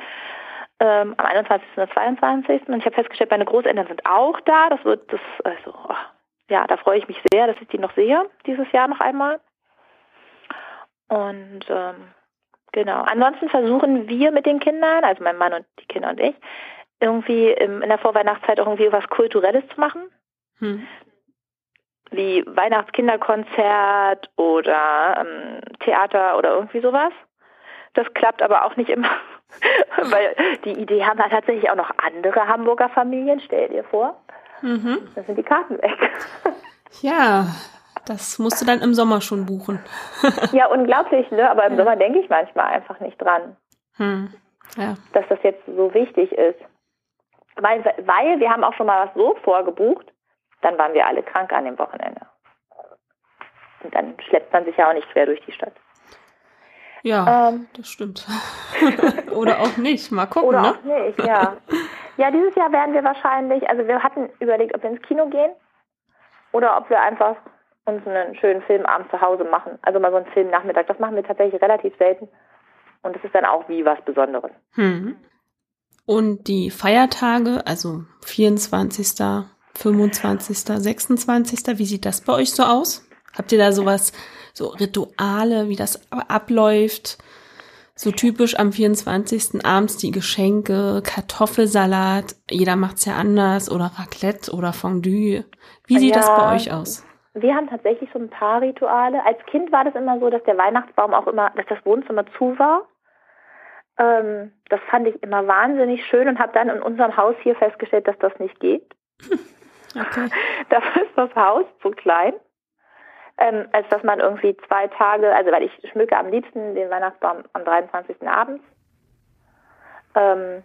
Ähm, am 21. und 22. Und ich habe festgestellt, meine Großeltern sind auch da. Das wird das, also, oh, ja, da freue ich mich sehr, dass ich die noch sehe, dieses Jahr noch einmal. Und ähm, genau. Ansonsten versuchen wir mit den Kindern, also mein Mann und die Kinder und ich, irgendwie in der Vorweihnachtszeit irgendwie was Kulturelles zu machen. Hm. Wie Weihnachtskinderkonzert oder ähm, Theater oder irgendwie sowas. Das klappt aber auch nicht immer, weil die Idee haben da tatsächlich auch noch andere Hamburger Familien, stell dir vor. Mhm. Dann sind die Karten weg. Ja, das musst du dann im Sommer schon buchen. ja, unglaublich, ne? Aber im ja. Sommer denke ich manchmal einfach nicht dran. Hm. Ja. Dass das jetzt so wichtig ist. Weil, weil wir haben auch schon mal was so vorgebucht, dann waren wir alle krank an dem Wochenende. Und dann schleppt man sich ja auch nicht quer durch die Stadt. Ja, ähm, das stimmt. Oder auch nicht. Mal gucken. Oder ne? auch nicht, ja. Ja, dieses Jahr werden wir wahrscheinlich, also wir hatten überlegt, ob wir ins Kino gehen oder ob wir einfach uns einen schönen Filmabend zu Hause machen. Also mal so einen Filmnachmittag. Das machen wir tatsächlich relativ selten. Und das ist dann auch wie was Besonderes. Hm. Und die Feiertage, also 24., 25., 26., wie sieht das bei euch so aus? Habt ihr da sowas, so Rituale, wie das abläuft? So typisch am 24. abends die Geschenke, Kartoffelsalat, jeder macht's ja anders oder Raclette oder Fondue. Wie sieht ja, das bei euch aus? Wir haben tatsächlich so ein paar Rituale. Als Kind war das immer so, dass der Weihnachtsbaum auch immer, dass das Wohnzimmer zu war. Ähm, das fand ich immer wahnsinnig schön und habe dann in unserem Haus hier festgestellt, dass das nicht geht. Okay. Dafür ist das Haus zu klein ähm, als dass man irgendwie zwei Tage, also weil ich schmücke am liebsten den Weihnachtsbaum am 23. abends. Ähm,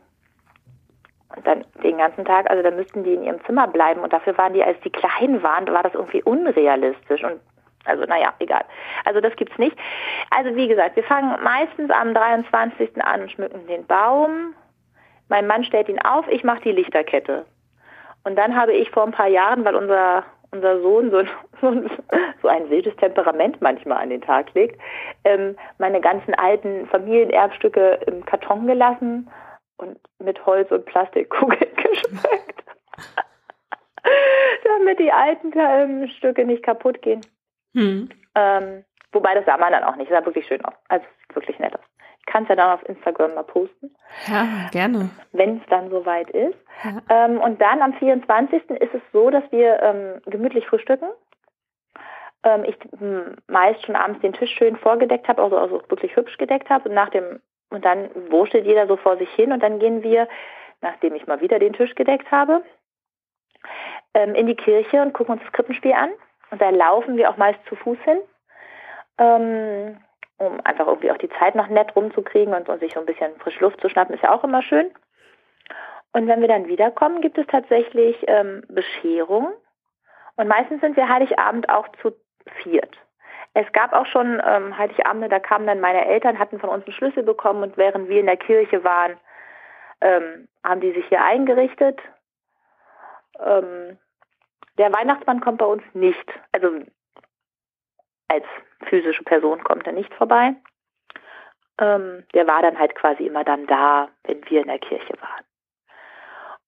und dann den ganzen Tag, also da müssten die in ihrem Zimmer bleiben und dafür waren die, als die klein waren, war das irgendwie unrealistisch und also naja, egal. Also das gibt's nicht. Also wie gesagt, wir fangen meistens am 23. an und schmücken den Baum. Mein Mann stellt ihn auf, ich mache die Lichterkette. Und dann habe ich vor ein paar Jahren, weil unser unser Sohn so, so, so, ein wildes Temperament manchmal an den Tag legt, ähm, meine ganzen alten Familienerbstücke im Karton gelassen und mit Holz und Plastikkugeln geschmückt. Damit die alten ähm, Stücke nicht kaputt gehen. Hm. Ähm, wobei das sah man dann auch nicht. Das sah wirklich schön aus. Also wirklich nett aus kann es ja dann auf Instagram mal posten. Ja, gerne. Wenn es dann soweit ist. Ja. Ähm, und dann am 24. ist es so, dass wir ähm, gemütlich frühstücken. Ähm, ich meist schon abends den Tisch schön vorgedeckt habe, also, also wirklich hübsch gedeckt habe. Und nach dem und dann wurschtelt jeder so vor sich hin und dann gehen wir, nachdem ich mal wieder den Tisch gedeckt habe, ähm, in die Kirche und gucken uns das Krippenspiel an. Und da laufen wir auch meist zu Fuß hin. Um einfach irgendwie auch die Zeit noch nett rumzukriegen und, und sich so ein bisschen frische Luft zu schnappen, ist ja auch immer schön. Und wenn wir dann wiederkommen, gibt es tatsächlich ähm, Bescherung. Und meistens sind wir Heiligabend auch zu viert. Es gab auch schon ähm, Heiligabende, da kamen dann meine Eltern, hatten von uns einen Schlüssel bekommen und während wir in der Kirche waren, ähm, haben die sich hier eingerichtet. Ähm, der Weihnachtsmann kommt bei uns nicht. Also als physische Person kommt er nicht vorbei. Ähm, der war dann halt quasi immer dann da, wenn wir in der Kirche waren.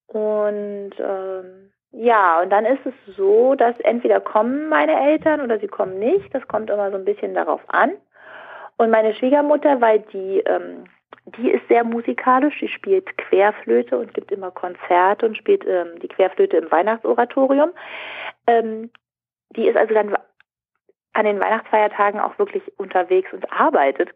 Und ähm, ja, und dann ist es so, dass entweder kommen meine Eltern oder sie kommen nicht. Das kommt immer so ein bisschen darauf an. Und meine Schwiegermutter, weil die, ähm, die ist sehr musikalisch, die spielt Querflöte und gibt immer Konzerte und spielt ähm, die Querflöte im Weihnachtsoratorium. Ähm, die ist also dann an den Weihnachtsfeiertagen auch wirklich unterwegs und arbeitet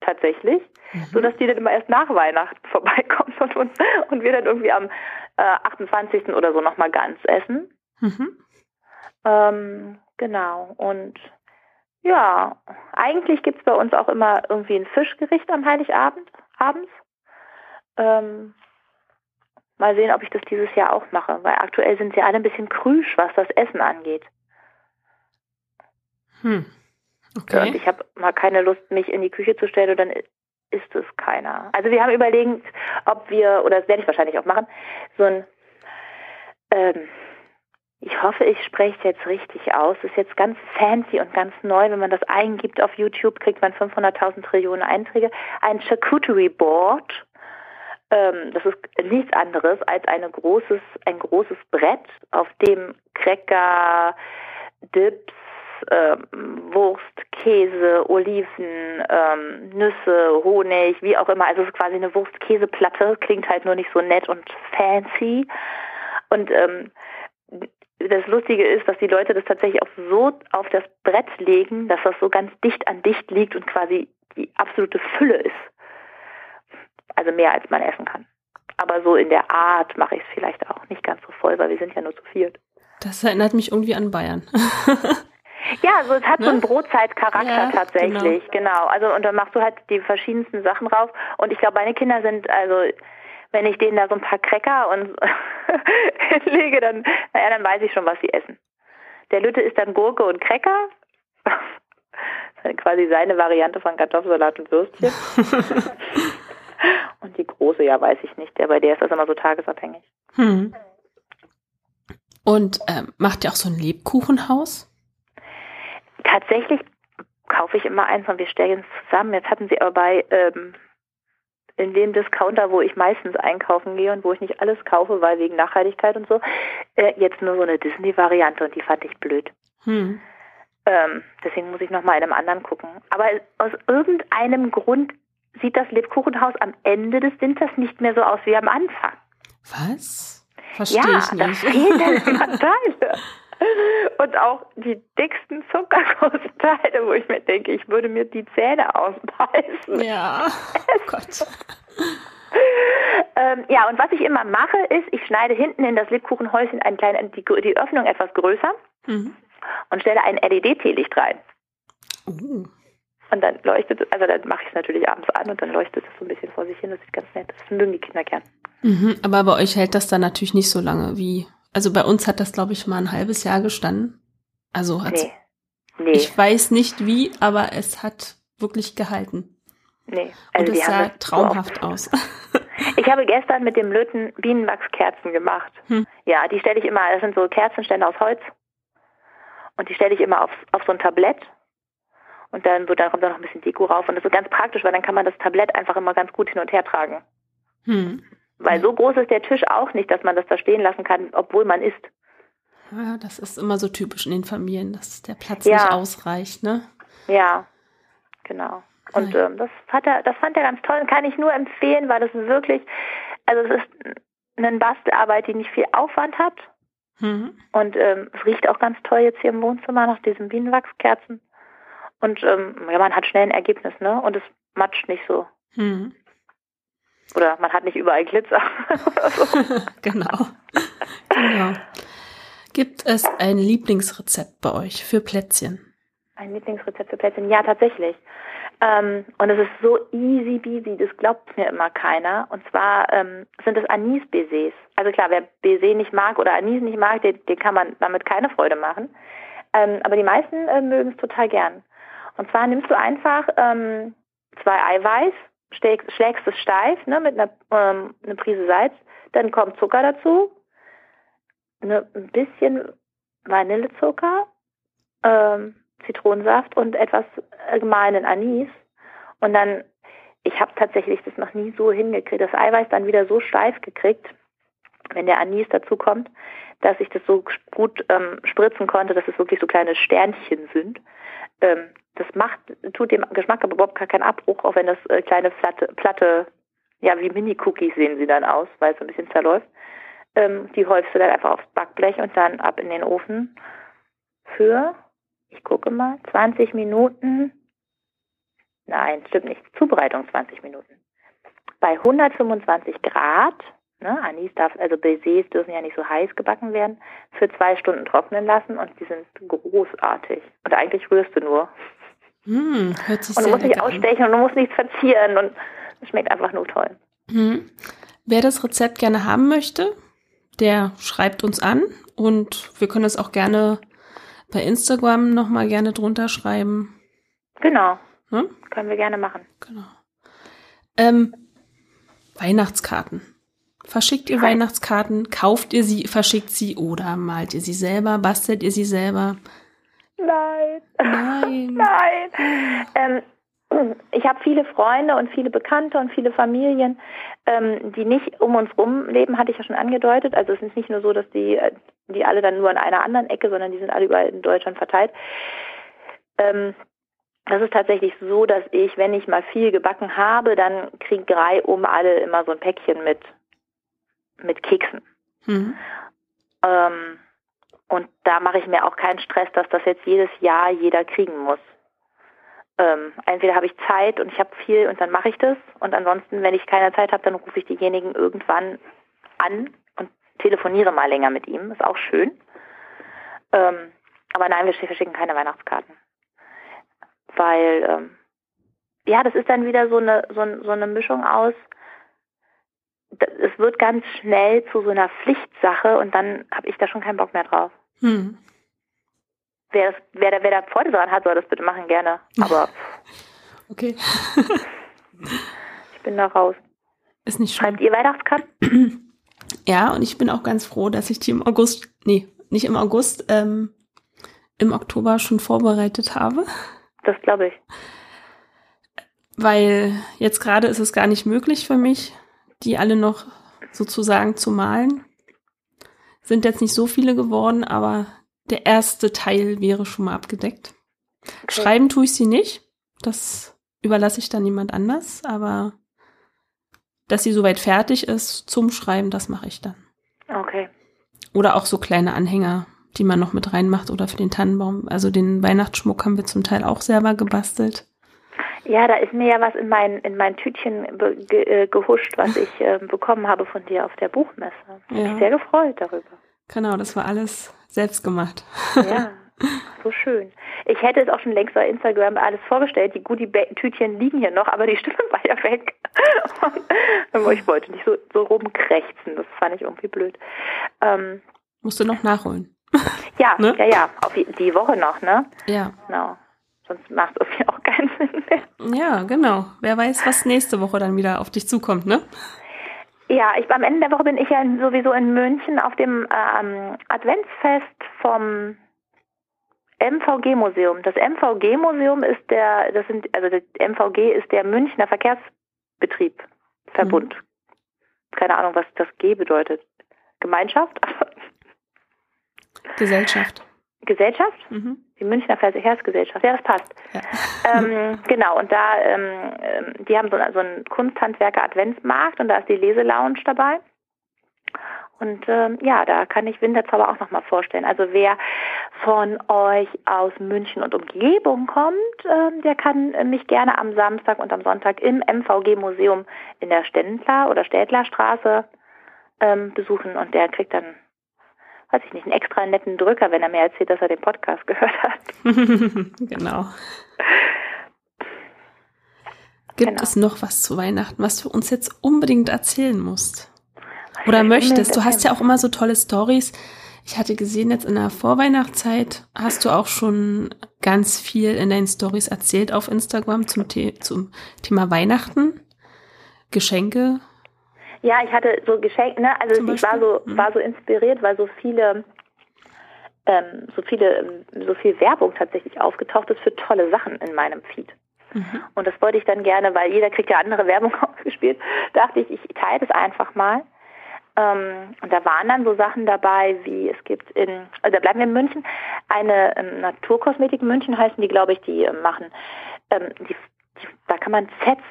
tatsächlich, mhm. so dass die dann immer erst nach Weihnachten vorbeikommt und, und, und wir dann irgendwie am äh, 28. oder so nochmal ganz essen. Mhm. Ähm, genau. Und ja, eigentlich gibt's bei uns auch immer irgendwie ein Fischgericht am Heiligabend, abends. Ähm, mal sehen, ob ich das dieses Jahr auch mache, weil aktuell sind sie alle ein bisschen krüsch, was das Essen angeht. Hm. Okay. Und ich habe mal keine Lust, mich in die Küche zu stellen und dann ist es keiner. Also wir haben überlegt, ob wir, oder das werde ich wahrscheinlich auch machen, so ein ähm, Ich hoffe, ich spreche es jetzt richtig aus. Das ist jetzt ganz fancy und ganz neu. Wenn man das eingibt auf YouTube, kriegt man 500.000 Trillionen Einträge. Ein Charcuterie Board. Ähm, das ist nichts anderes als eine großes, ein großes Brett, auf dem Cracker, Dips, Wurst, Käse, Oliven, ähm, Nüsse, Honig, wie auch immer. Also es ist quasi eine Wurst-Käseplatte, klingt halt nur nicht so nett und fancy. Und ähm, das Lustige ist, dass die Leute das tatsächlich auch so auf das Brett legen, dass das so ganz dicht an dicht liegt und quasi die absolute Fülle ist. Also mehr als man essen kann. Aber so in der Art mache ich es vielleicht auch nicht ganz so voll, weil wir sind ja nur zu viert. Das erinnert mich irgendwie an Bayern. ja, also es hat ne? so einen Brotzeitcharakter ja, tatsächlich, genau. genau. Also und dann machst du halt die verschiedensten Sachen drauf. Und ich glaube, meine Kinder sind, also wenn ich denen da so ein paar Cracker und lege, dann, naja, dann weiß ich schon, was sie essen. Der Lütte ist dann Gurke und Cracker. Das ist quasi seine Variante von Kartoffelsalat und Würstchen. und die große, ja, weiß ich nicht. Der bei der ist das immer so tagesabhängig. Hm. Und ähm, macht ihr auch so ein Lebkuchenhaus? Tatsächlich kaufe ich immer eins und wir stellen es zusammen. Jetzt hatten sie aber bei ähm, in dem Discounter, wo ich meistens einkaufen gehe und wo ich nicht alles kaufe, weil wegen Nachhaltigkeit und so, äh, jetzt nur so eine Disney-Variante und die fand ich blöd. Hm. Ähm, deswegen muss ich nochmal in einem anderen gucken. Aber aus irgendeinem Grund sieht das Lebkuchenhaus am Ende des Winters nicht mehr so aus wie am Anfang. Was? Verstehe ja, ich nicht. da fehlen Teile. Und auch die dicksten Zuckergusteile, wo ich mir denke, ich würde mir die Zähne ausbeißen. Ja, oh Gott. ähm, ja, und was ich immer mache, ist, ich schneide hinten in das Lebkuchenhäuschen ein klein, die, die Öffnung etwas größer mhm. und stelle ein LED-Teelicht rein. Uh. Und dann leuchtet es, also dann mache ich es natürlich abends an und dann leuchtet es so ein bisschen vor sich hin. Das sieht ganz nett. Das mögen die Kinder gern. Mhm, aber bei euch hält das dann natürlich nicht so lange wie also bei uns hat das, glaube ich, mal ein halbes Jahr gestanden. Also hat nee. nee. Ich weiß nicht wie, aber es hat wirklich gehalten. Nee. Also Und es sah traumhaft aus. Ich habe gestern mit dem Löten Bienenwachskerzen gemacht. Hm. Ja, die stelle ich immer, das sind so Kerzenstände aus Holz. Und die stelle ich immer auf, auf so ein Tablett. Und dann, so, dann kommt da noch ein bisschen Deko rauf. Und das ist ganz praktisch, weil dann kann man das Tablett einfach immer ganz gut hin und her tragen. Hm. Weil so groß ist der Tisch auch nicht, dass man das da stehen lassen kann, obwohl man isst. Ja, das ist immer so typisch in den Familien, dass der Platz ja. nicht ausreicht, ne? Ja, genau. Und ähm, das, hat er, das fand er ganz toll und kann ich nur empfehlen, weil das wirklich, also es ist eine Bastelarbeit, die nicht viel Aufwand hat. Mhm. Und ähm, es riecht auch ganz toll jetzt hier im Wohnzimmer nach diesen Bienenwachskerzen. Und ähm, ja, man hat schnell ein Ergebnis, ne? Und es matscht nicht so. Mhm. Oder man hat nicht überall Glitzer. genau. genau. Gibt es ein Lieblingsrezept bei euch für Plätzchen? Ein Lieblingsrezept für Plätzchen? Ja, tatsächlich. Ähm, und es ist so easy peasy, das glaubt mir immer keiner. Und zwar ähm, sind es Anis-Baisers. Also klar, wer Baiser nicht mag oder Anis nicht mag, den, den kann man damit keine Freude machen. Ähm, aber die meisten äh, mögen es total gern. Und zwar nimmst du einfach ähm, zwei Eiweiß, schlägst, schlägst es steif ne, mit einer ähm, eine Prise Salz, dann kommt Zucker dazu, ne, ein bisschen Vanillezucker, ähm, Zitronensaft und etwas gemahlenen Anis. Und dann, ich habe tatsächlich das noch nie so hingekriegt, das Eiweiß dann wieder so steif gekriegt, wenn der Anis dazu kommt, dass ich das so gut ähm, spritzen konnte, dass es wirklich so kleine Sternchen sind. Ähm, das macht, tut dem Geschmack aber überhaupt gar keinen Abbruch, auch wenn das äh, kleine Platte, Platte, ja, wie Mini-Cookies sehen sie dann aus, weil es so ein bisschen zerläuft. Ähm, die häufst du dann einfach aufs Backblech und dann ab in den Ofen für, ich gucke mal, 20 Minuten. Nein, stimmt nicht. Zubereitung 20 Minuten. Bei 125 Grad Ne, Anis darf, also Baisers dürfen ja nicht so heiß gebacken werden, für zwei Stunden trocknen lassen und die sind großartig. Und eigentlich rührst du nur. Mm, hört sich und du musst nicht ausstechen und du musst nichts verzieren und es schmeckt einfach nur toll. Hm. Wer das Rezept gerne haben möchte, der schreibt uns an und wir können es auch gerne bei Instagram nochmal gerne drunter schreiben. Genau. Hm? Können wir gerne machen. Genau. Ähm, Weihnachtskarten. Verschickt ihr Weihnachtskarten? Kauft ihr sie, verschickt sie oder malt ihr sie selber? Bastelt ihr sie selber? Nein. Nein. Nein. Ähm, ich habe viele Freunde und viele Bekannte und viele Familien, ähm, die nicht um uns rum leben, hatte ich ja schon angedeutet. Also es ist nicht nur so, dass die, äh, die alle dann nur an einer anderen Ecke, sondern die sind alle überall in Deutschland verteilt. Ähm, das ist tatsächlich so, dass ich, wenn ich mal viel gebacken habe, dann kriegen drei um alle immer so ein Päckchen mit, mit Keksen. Mhm. Ähm, und da mache ich mir auch keinen Stress, dass das jetzt jedes Jahr jeder kriegen muss ähm, entweder habe ich Zeit und ich habe viel und dann mache ich das und ansonsten, wenn ich keine Zeit habe, dann rufe ich diejenigen irgendwann an und telefoniere mal länger mit ihm. Ist auch schön. Ähm, aber nein, wir verschicken keine Weihnachtskarten. Weil, ähm, ja, das ist dann wieder so eine, so, so eine Mischung aus, es wird ganz schnell zu so einer Pflichtsache und dann habe ich da schon keinen Bock mehr drauf. Hm. Wer, das, wer, da, wer da Freude daran hat, soll das bitte machen, gerne. Aber. okay. ich bin da raus. Ist nicht schlimm. Schreibt ihr Weihnachtskarten? Ja, und ich bin auch ganz froh, dass ich die im August, nee, nicht im August, ähm, im Oktober schon vorbereitet habe. Das glaube ich. Weil jetzt gerade ist es gar nicht möglich für mich, die alle noch sozusagen zu malen. Sind jetzt nicht so viele geworden, aber der erste Teil wäre schon mal abgedeckt. Okay. Schreiben tue ich sie nicht. Das überlasse ich dann jemand anders, aber dass sie soweit fertig ist zum Schreiben, das mache ich dann. Okay. Oder auch so kleine Anhänger, die man noch mit reinmacht oder für den Tannenbaum. Also den Weihnachtsschmuck haben wir zum Teil auch selber gebastelt. Ja, da ist mir ja was in mein, in mein Tütchen ge äh, gehuscht, was ich äh, bekommen habe von dir auf der Buchmesse. Ja. Ich bin sehr gefreut darüber. Genau, das war alles selbst gemacht. Ja, so schön. Ich hätte es auch schon längst bei Instagram alles vorgestellt. Die Goodie-Tütchen liegen hier noch, aber die Stimme war ja weg. Und ich wollte nicht so, so rumkrächzen. Das fand ich irgendwie blöd. Ähm, Musst du noch nachholen. Ja, ne? ja, ja. Auf die Woche noch, ne? Ja. Genau. Sonst macht es irgendwie auch keinen Sinn mehr. Ja, genau. Wer weiß, was nächste Woche dann wieder auf dich zukommt, ne? Ja, ich, am Ende der Woche bin ich ja sowieso in München auf dem ähm, Adventsfest vom MVG-Museum. Das MVG-Museum ist der, das sind, also das MVG ist der Münchner Verkehrsbetrieb, Verbund. Mhm. Keine Ahnung, was das G bedeutet. Gemeinschaft? Gesellschaft. Gesellschaft? Mhm. Die Münchner Verkehrsgesellschaft, ja, das passt. Ja. Ähm, genau, und da, ähm, ähm, die haben so, so einen Kunsthandwerker-Adventsmarkt und da ist die Leselounge dabei. Und ähm, ja, da kann ich Winterzauber auch nochmal vorstellen. Also wer von euch aus München und Umgebung kommt, ähm, der kann mich gerne am Samstag und am Sonntag im MVG-Museum in der Ständler oder Städtlerstraße ähm, besuchen und der kriegt dann weiß ich nicht, einen extra netten Drücker, wenn er mir erzählt, dass er den Podcast gehört hat. genau. Gibt genau. es noch was zu Weihnachten, was du uns jetzt unbedingt erzählen musst? Oder möchtest? Du hast ja auch immer so tolle Stories. Ich hatte gesehen, jetzt in der Vorweihnachtszeit hast du auch schon ganz viel in deinen Stories erzählt auf Instagram zum, The zum Thema Weihnachten, Geschenke. Ja, ich hatte so Geschenke, ne? Also ich war so, mhm. war so inspiriert, weil so viele, ähm, so viele, so viel Werbung tatsächlich aufgetaucht ist für tolle Sachen in meinem Feed. Mhm. Und das wollte ich dann gerne, weil jeder kriegt ja andere Werbung ausgespielt, dachte ich, ich teile das einfach mal. Ähm, und da waren dann so Sachen dabei, wie es gibt in, also da bleiben wir in München, eine ähm, Naturkosmetik München heißen die, glaube ich, die äh, machen, ähm, die, die, da kann man Sets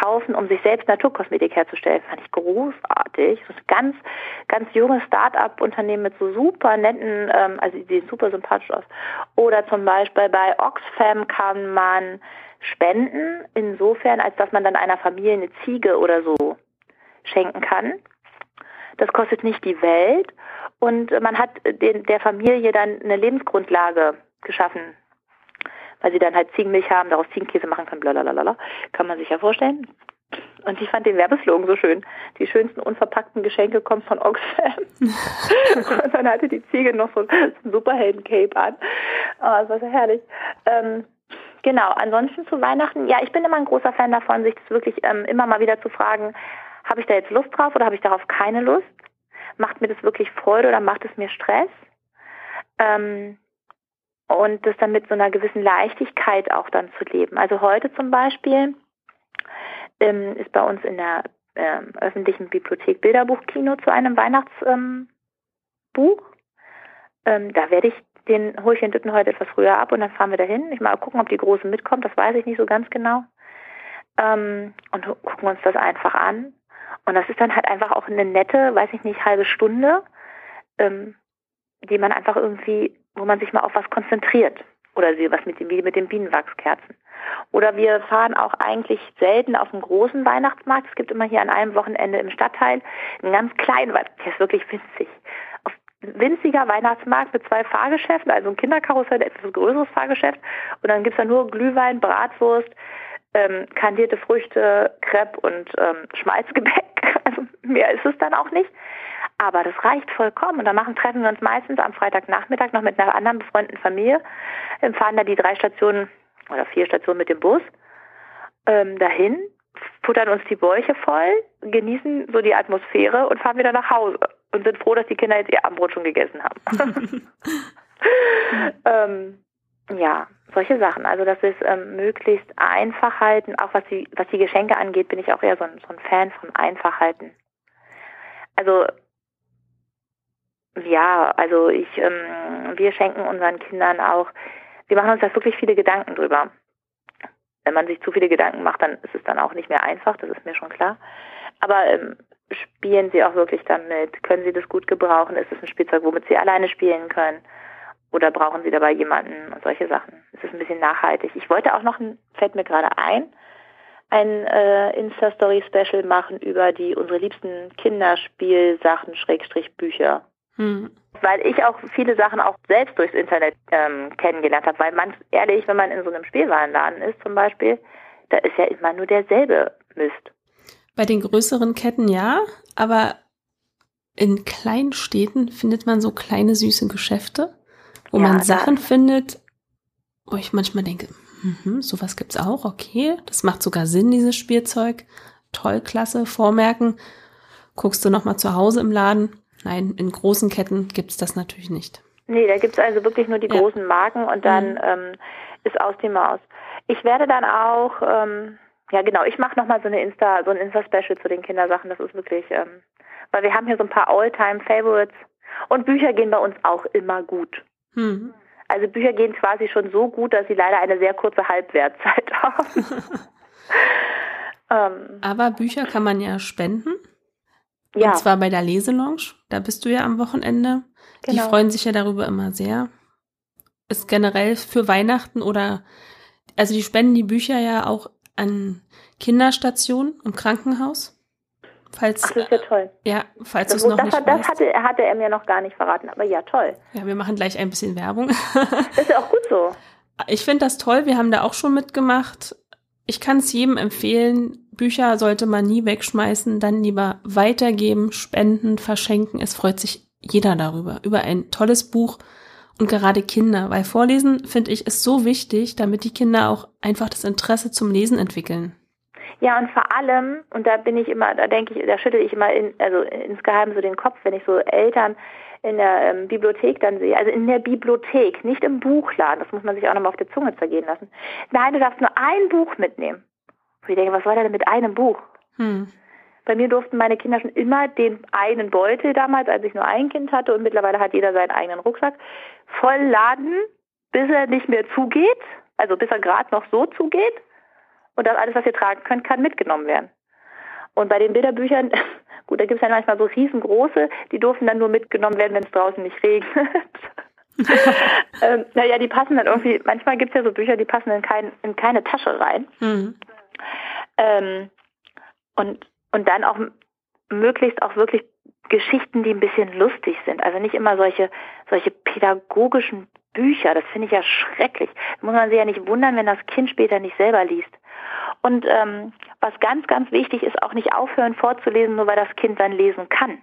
kaufen, um sich selbst Naturkosmetik herzustellen. Fand ich großartig. Das ist ein ganz, ganz junges Start-up-Unternehmen mit so super netten, ähm, also die sehen super sympathisch aus. Oder zum Beispiel bei Oxfam kann man spenden, insofern, als dass man dann einer Familie eine Ziege oder so schenken kann. Das kostet nicht die Welt und man hat den, der Familie dann eine Lebensgrundlage geschaffen weil sie dann halt Ziegenmilch haben, daraus Ziegenkäse machen können, blablabla. Kann man sich ja vorstellen. Und ich fand den Werbeslogan so schön. Die schönsten unverpackten Geschenke kommen von Oxfam. und dann hatte die Ziege noch so ein Superhelden-Cape an. Oh, das war so herrlich. Ähm, genau, ansonsten zu Weihnachten, ja, ich bin immer ein großer Fan davon, sich das wirklich ähm, immer mal wieder zu fragen, habe ich da jetzt Lust drauf oder habe ich darauf keine Lust? Macht mir das wirklich Freude oder macht es mir Stress? Ähm, und das dann mit so einer gewissen Leichtigkeit auch dann zu leben. Also heute zum Beispiel ähm, ist bei uns in der ähm, öffentlichen Bibliothek Bilderbuchkino zu einem Weihnachtsbuch. Ähm, ähm, da werde ich den hole ich den Dütten heute etwas früher ab und dann fahren wir dahin. Ich mal gucken, ob die Große mitkommt, das weiß ich nicht so ganz genau. Ähm, und gucken uns das einfach an. Und das ist dann halt einfach auch eine nette, weiß ich nicht, halbe Stunde, ähm, die man einfach irgendwie, wo man sich mal auf was konzentriert. Oder sie was mit wie mit den Bienenwachskerzen. Oder wir fahren auch eigentlich selten auf einen großen Weihnachtsmarkt. Es gibt immer hier an einem Wochenende im Stadtteil einen ganz kleinen Weihnachtsmarkt, der ist wirklich winzig. Auf winziger Weihnachtsmarkt mit zwei Fahrgeschäften, also ein Kinderkarussell, ein etwas größeres Fahrgeschäft. Und dann gibt's da nur Glühwein, Bratwurst, ähm, kandierte Früchte, Crepe und ähm, Schmalzgebäck. Also mehr ist es dann auch nicht. Aber das reicht vollkommen. Und dann machen, treffen wir uns meistens am Freitagnachmittag noch mit einer anderen befreundeten Familie, fahren da die drei Stationen oder vier Stationen mit dem Bus ähm, dahin, futtern uns die Bäuche voll, genießen so die Atmosphäre und fahren wieder nach Hause und sind froh, dass die Kinder jetzt ihr Abendbrot schon gegessen haben. ähm, ja, solche Sachen. Also dass wir es ähm, möglichst einfach halten. Auch was die, was die Geschenke angeht, bin ich auch eher so ein, so ein Fan von einfach halten. Also ja, also ich, ähm, wir schenken unseren Kindern auch, wir machen uns da wirklich viele Gedanken drüber. Wenn man sich zu viele Gedanken macht, dann ist es dann auch nicht mehr einfach, das ist mir schon klar. Aber ähm, spielen sie auch wirklich damit? Können sie das gut gebrauchen? Ist es ein Spielzeug, womit sie alleine spielen können? Oder brauchen sie dabei jemanden und solche Sachen? Es ist ein bisschen nachhaltig. Ich wollte auch noch, fällt mir gerade ein, ein äh, Insta-Story-Special machen über die unsere liebsten Kinderspielsachen, Schrägstrich Bücher. Hm. Weil ich auch viele Sachen auch selbst durchs Internet ähm, kennengelernt habe. Weil man, ehrlich, wenn man in so einem Spielwarenladen ist zum Beispiel, da ist ja immer nur derselbe Mist. Bei den größeren Ketten ja, aber in kleinen Städten findet man so kleine süße Geschäfte, wo ja, man Sachen findet, wo ich manchmal denke, mhm, sowas gibt's auch, okay, das macht sogar Sinn, dieses Spielzeug. Toll, klasse, vormerken. Guckst du nochmal zu Hause im Laden, Nein, in großen Ketten gibt es das natürlich nicht. Nee, da gibt es also wirklich nur die ja. großen Marken und dann mhm. ähm, ist aus die Maus. Ich werde dann auch, ähm, ja genau, ich mache nochmal so eine Insta, so ein Insta-Special zu den Kindersachen. Das ist wirklich, ähm, weil wir haben hier so ein paar All-Time-Favorites und Bücher gehen bei uns auch immer gut. Mhm. Also Bücher gehen quasi schon so gut, dass sie leider eine sehr kurze Halbwertzeit haben. ähm, Aber Bücher kann man ja spenden. Ja. Und zwar bei der Leselounge. Da bist du ja am Wochenende. Genau. Die freuen sich ja darüber immer sehr. Ist generell für Weihnachten oder, also die spenden die Bücher ja auch an Kinderstationen im Krankenhaus. Falls, Ach, das ist ja toll. Ja, falls du es noch das, nicht das hatte, hatte er mir noch gar nicht verraten, aber ja, toll. Ja, wir machen gleich ein bisschen Werbung. das ist ja auch gut so. Ich finde das toll, wir haben da auch schon mitgemacht. Ich kann es jedem empfehlen, Bücher sollte man nie wegschmeißen, dann lieber weitergeben, spenden, verschenken. Es freut sich jeder darüber, über ein tolles Buch und gerade Kinder, weil Vorlesen, finde ich, ist so wichtig, damit die Kinder auch einfach das Interesse zum Lesen entwickeln. Ja, und vor allem, und da bin ich immer, da denke ich, da schüttel ich immer in, also insgeheim so den Kopf, wenn ich so Eltern in der ähm, Bibliothek dann sehe, also in der Bibliothek, nicht im Buchladen, das muss man sich auch nochmal auf der Zunge zergehen lassen. Nein, du darfst nur ein Buch mitnehmen. Und ich denke, was war denn mit einem Buch? Hm. Bei mir durften meine Kinder schon immer den einen Beutel damals, als ich nur ein Kind hatte und mittlerweile hat jeder seinen eigenen Rucksack, voll laden, bis er nicht mehr zugeht, also bis er gerade noch so zugeht. Und das alles, was ihr tragen könnt, kann mitgenommen werden. Und bei den Bilderbüchern, gut, da gibt es ja manchmal so riesengroße, die durften dann nur mitgenommen werden, wenn es draußen nicht regnet. ähm, naja, die passen dann irgendwie, manchmal gibt es ja so Bücher, die passen in, kein, in keine Tasche rein. Mhm. Ähm, und, und dann auch möglichst auch wirklich Geschichten, die ein bisschen lustig sind. Also nicht immer solche, solche pädagogischen Bücher. Das finde ich ja schrecklich. Da muss man sich ja nicht wundern, wenn das Kind später nicht selber liest. Und ähm, was ganz, ganz wichtig ist, auch nicht aufhören vorzulesen, nur weil das Kind dann lesen kann.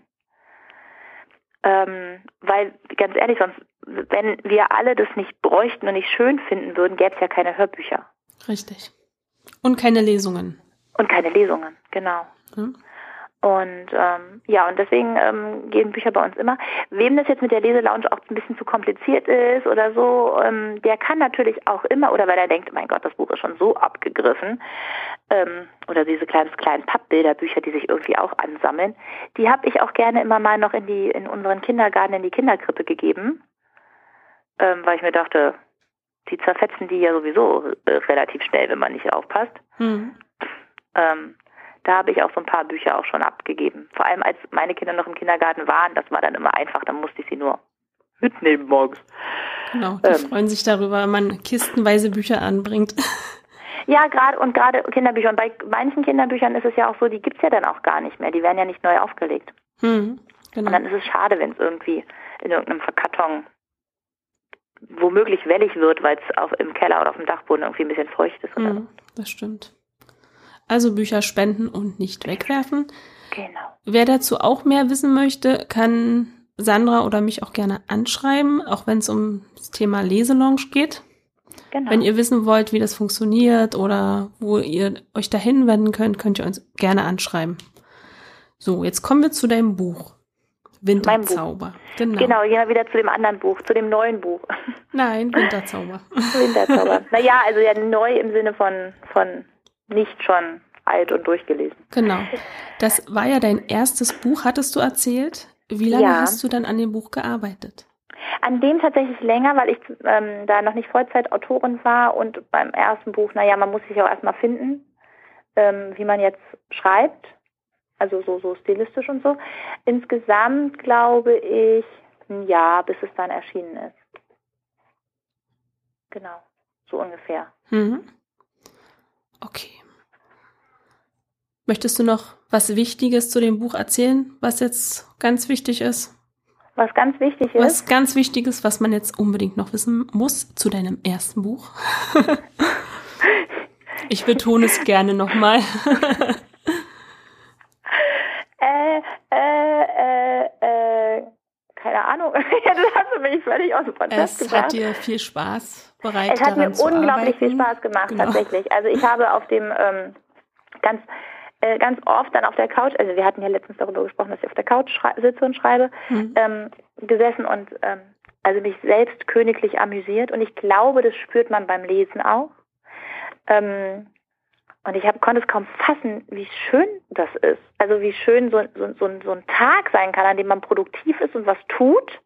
Ähm, weil, ganz ehrlich, sonst, wenn wir alle das nicht bräuchten und nicht schön finden würden, gäbe es ja keine Hörbücher. Richtig. Und keine Lesungen. Und keine Lesungen, genau. Hm. Und ähm, ja, und deswegen ähm, gehen Bücher bei uns immer. Wem das jetzt mit der Leselounge auch ein bisschen zu kompliziert ist oder so, ähm, der kann natürlich auch immer, oder weil er denkt, mein Gott, das Buch ist schon so abgegriffen, ähm, oder diese kleinen, kleinen Pappbilderbücher, die sich irgendwie auch ansammeln, die habe ich auch gerne immer mal noch in die in unseren Kindergarten, in die Kinderkrippe gegeben, ähm, weil ich mir dachte, die zerfetzen die ja sowieso äh, relativ schnell, wenn man nicht aufpasst. Mhm. Ähm, da habe ich auch so ein paar Bücher auch schon abgegeben. Vor allem als meine Kinder noch im Kindergarten waren, das war dann immer einfach, dann musste ich sie nur mitnehmen morgens. Genau, die ähm, freuen sich darüber, wenn man kistenweise Bücher anbringt. Ja, gerade und gerade Kinderbücher. Und bei manchen Kinderbüchern ist es ja auch so, die gibt es ja dann auch gar nicht mehr. Die werden ja nicht neu aufgelegt. Hm, genau. Und dann ist es schade, wenn es irgendwie in irgendeinem Verkarton womöglich wellig wird, weil es im Keller oder auf dem Dachboden irgendwie ein bisschen feucht ist. Oder hm, das stimmt. Also Bücher spenden und nicht wegwerfen. Genau. Wer dazu auch mehr wissen möchte, kann Sandra oder mich auch gerne anschreiben, auch wenn es um das Thema Leselounge geht. Genau. Wenn ihr wissen wollt, wie das funktioniert oder wo ihr euch dahin wenden könnt, könnt ihr uns gerne anschreiben. So, jetzt kommen wir zu deinem Buch. Winterzauber. Genau. genau, ja, wieder zu dem anderen Buch, zu dem neuen Buch. Nein, Winterzauber. Winterzauber. naja, also ja neu im Sinne von, von nicht schon alt und durchgelesen. Genau. Das war ja dein erstes Buch, hattest du erzählt. Wie lange ja. hast du dann an dem Buch gearbeitet? An dem tatsächlich länger, weil ich ähm, da noch nicht Vollzeitautorin war und beim ersten Buch, naja, man muss sich auch erstmal finden, ähm, wie man jetzt schreibt, also so, so stilistisch und so. Insgesamt glaube ich ein Jahr, bis es dann erschienen ist. Genau, so ungefähr. Mhm. Okay. Möchtest du noch was Wichtiges zu dem Buch erzählen, was jetzt ganz wichtig ist? Was ganz wichtig ist? Was ganz Wichtiges, was man jetzt unbedingt noch wissen muss zu deinem ersten Buch. ich betone es gerne nochmal. äh, äh, äh, äh, keine Ahnung. das hast du mich völlig aus dem es gebracht. Es hat dir viel Spaß bereitet. Es hat mir unglaublich viel Spaß gemacht, genau. tatsächlich. Also ich habe auf dem ähm, ganz äh, ganz oft dann auf der Couch, also wir hatten ja letztens darüber gesprochen, dass ich auf der Couch sitze und schreibe, mhm. ähm, gesessen und ähm, also mich selbst königlich amüsiert und ich glaube, das spürt man beim Lesen auch. Ähm, und ich hab, konnte es kaum fassen, wie schön das ist. Also wie schön so, so, so, so ein Tag sein kann, an dem man produktiv ist und was tut,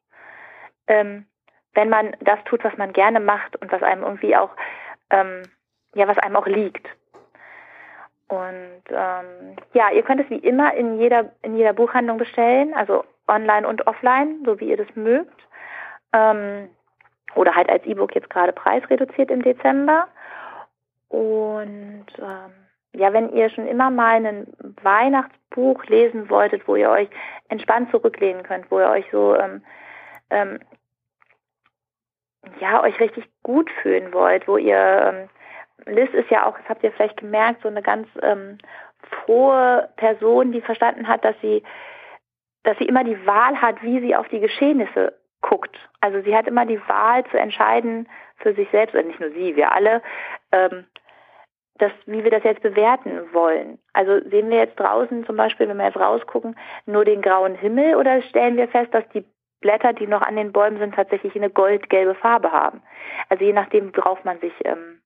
ähm, wenn man das tut, was man gerne macht und was einem irgendwie auch, ähm, ja, was einem auch liegt. Und ähm, ja, ihr könnt es wie immer in jeder, in jeder Buchhandlung bestellen, also online und offline, so wie ihr das mögt. Ähm, oder halt als E-Book jetzt gerade preisreduziert im Dezember. Und ähm, ja, wenn ihr schon immer mal ein Weihnachtsbuch lesen wolltet, wo ihr euch entspannt zurücklehnen könnt, wo ihr euch so ähm, ähm, ja euch richtig gut fühlen wollt, wo ihr ähm, Liz ist ja auch, das habt ihr vielleicht gemerkt, so eine ganz ähm, frohe Person, die verstanden hat, dass sie, dass sie immer die Wahl hat, wie sie auf die Geschehnisse guckt. Also sie hat immer die Wahl zu entscheiden für sich selbst, und nicht nur sie, wir alle, ähm, das, wie wir das jetzt bewerten wollen. Also sehen wir jetzt draußen zum Beispiel, wenn wir jetzt rausgucken, nur den grauen Himmel oder stellen wir fest, dass die Blätter, die noch an den Bäumen sind, tatsächlich eine goldgelbe Farbe haben. Also je nachdem, worauf man sich ähm,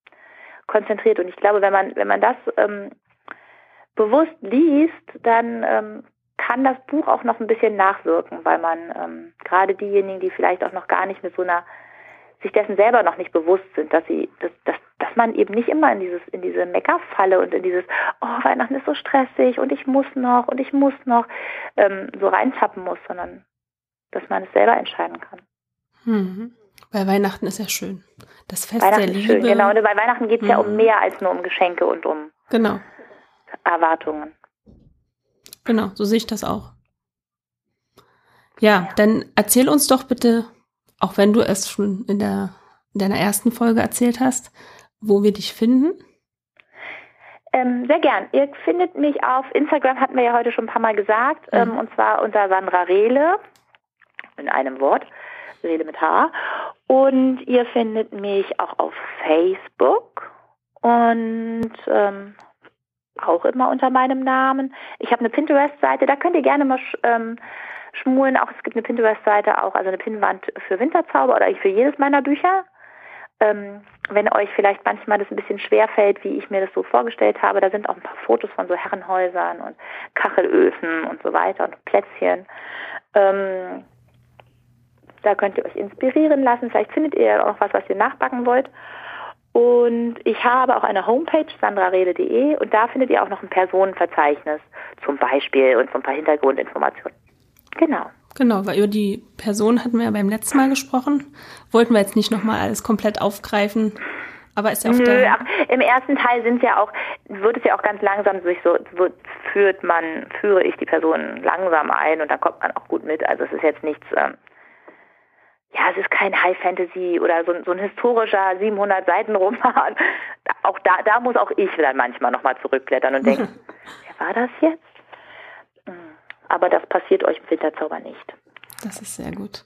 konzentriert. Und ich glaube, wenn man, wenn man das ähm, bewusst liest, dann ähm, kann das Buch auch noch ein bisschen nachwirken, weil man ähm, gerade diejenigen, die vielleicht auch noch gar nicht mit so einer sich dessen selber noch nicht bewusst sind, dass sie, dass, dass, dass man eben nicht immer in dieses, in diese Meckerfalle und in dieses, oh, Weihnachten ist so stressig und ich muss noch und ich muss noch ähm, so reintappen muss, sondern dass man es selber entscheiden kann. Mhm. Weil Weihnachten ist ja schön. Das Fest der Liebe. Schön, genau. Und bei Weihnachten geht es mhm. ja um mhm. mehr als nur um Geschenke und um genau. Erwartungen. Genau, so sehe ich das auch. Ja, ja, dann erzähl uns doch bitte, auch wenn du es schon in, der, in deiner ersten Folge erzählt hast, wo wir dich finden. Ähm, sehr gern. Ihr findet mich auf Instagram, hatten wir ja heute schon ein paar Mal gesagt, mhm. ähm, und zwar unter Sandra Rehle, in einem Wort. Rede mit H. Und ihr findet mich auch auf Facebook. Und ähm, auch immer unter meinem Namen. Ich habe eine Pinterest-Seite, da könnt ihr gerne mal schmulen. Auch es gibt eine Pinterest-Seite auch, also eine Pinnwand für Winterzauber oder für jedes meiner Bücher. Ähm, wenn euch vielleicht manchmal das ein bisschen schwer fällt, wie ich mir das so vorgestellt habe, da sind auch ein paar Fotos von so Herrenhäusern und Kachelöfen und so weiter und Plätzchen. Ähm, da könnt ihr euch inspirieren lassen. Vielleicht findet ihr auch was, was ihr nachbacken wollt. Und ich habe auch eine Homepage, sandrarede.de, und da findet ihr auch noch ein Personenverzeichnis zum Beispiel und so ein paar Hintergrundinformationen. Genau. Genau, weil über die Person hatten wir ja beim letzten Mal gesprochen. Wollten wir jetzt nicht nochmal alles komplett aufgreifen. Aber ist ja auch Nö, der im ersten Teil sind ja auch, wird es ja auch ganz langsam sich so, wird, führt man, führe ich die Person langsam ein und dann kommt man auch gut mit. Also es ist jetzt nichts, ähm, ja, es ist kein High Fantasy oder so, so ein historischer 700 Seiten Roman. Auch da, da muss auch ich dann manchmal nochmal zurückblättern und denken, wer war das jetzt? Aber das passiert euch im Winterzauber nicht. Das ist sehr gut.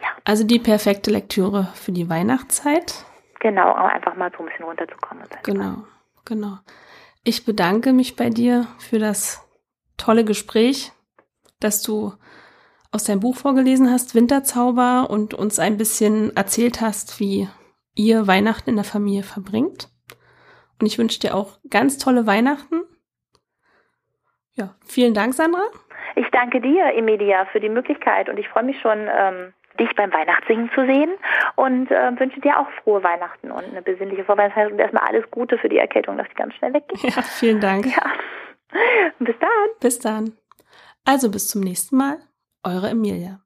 Ja. Also die perfekte Lektüre für die Weihnachtszeit. Genau, um einfach mal so ein bisschen runterzukommen. Genau, genau. Ich bedanke mich bei dir für das tolle Gespräch, dass du aus deinem Buch vorgelesen hast, Winterzauber, und uns ein bisschen erzählt hast, wie ihr Weihnachten in der Familie verbringt. Und ich wünsche dir auch ganz tolle Weihnachten. Ja, vielen Dank, Sandra. Ich danke dir, Emilia, für die Möglichkeit und ich freue mich schon, ähm, dich beim Weihnachtssingen zu sehen und äh, wünsche dir auch frohe Weihnachten und eine besinnliche Vorweihnachtszeit und erstmal alles Gute für die Erkältung, dass die ganz schnell weggeht. Ja, vielen Dank. Ja. Bis dann. Bis dann. Also bis zum nächsten Mal. Eure Emilia.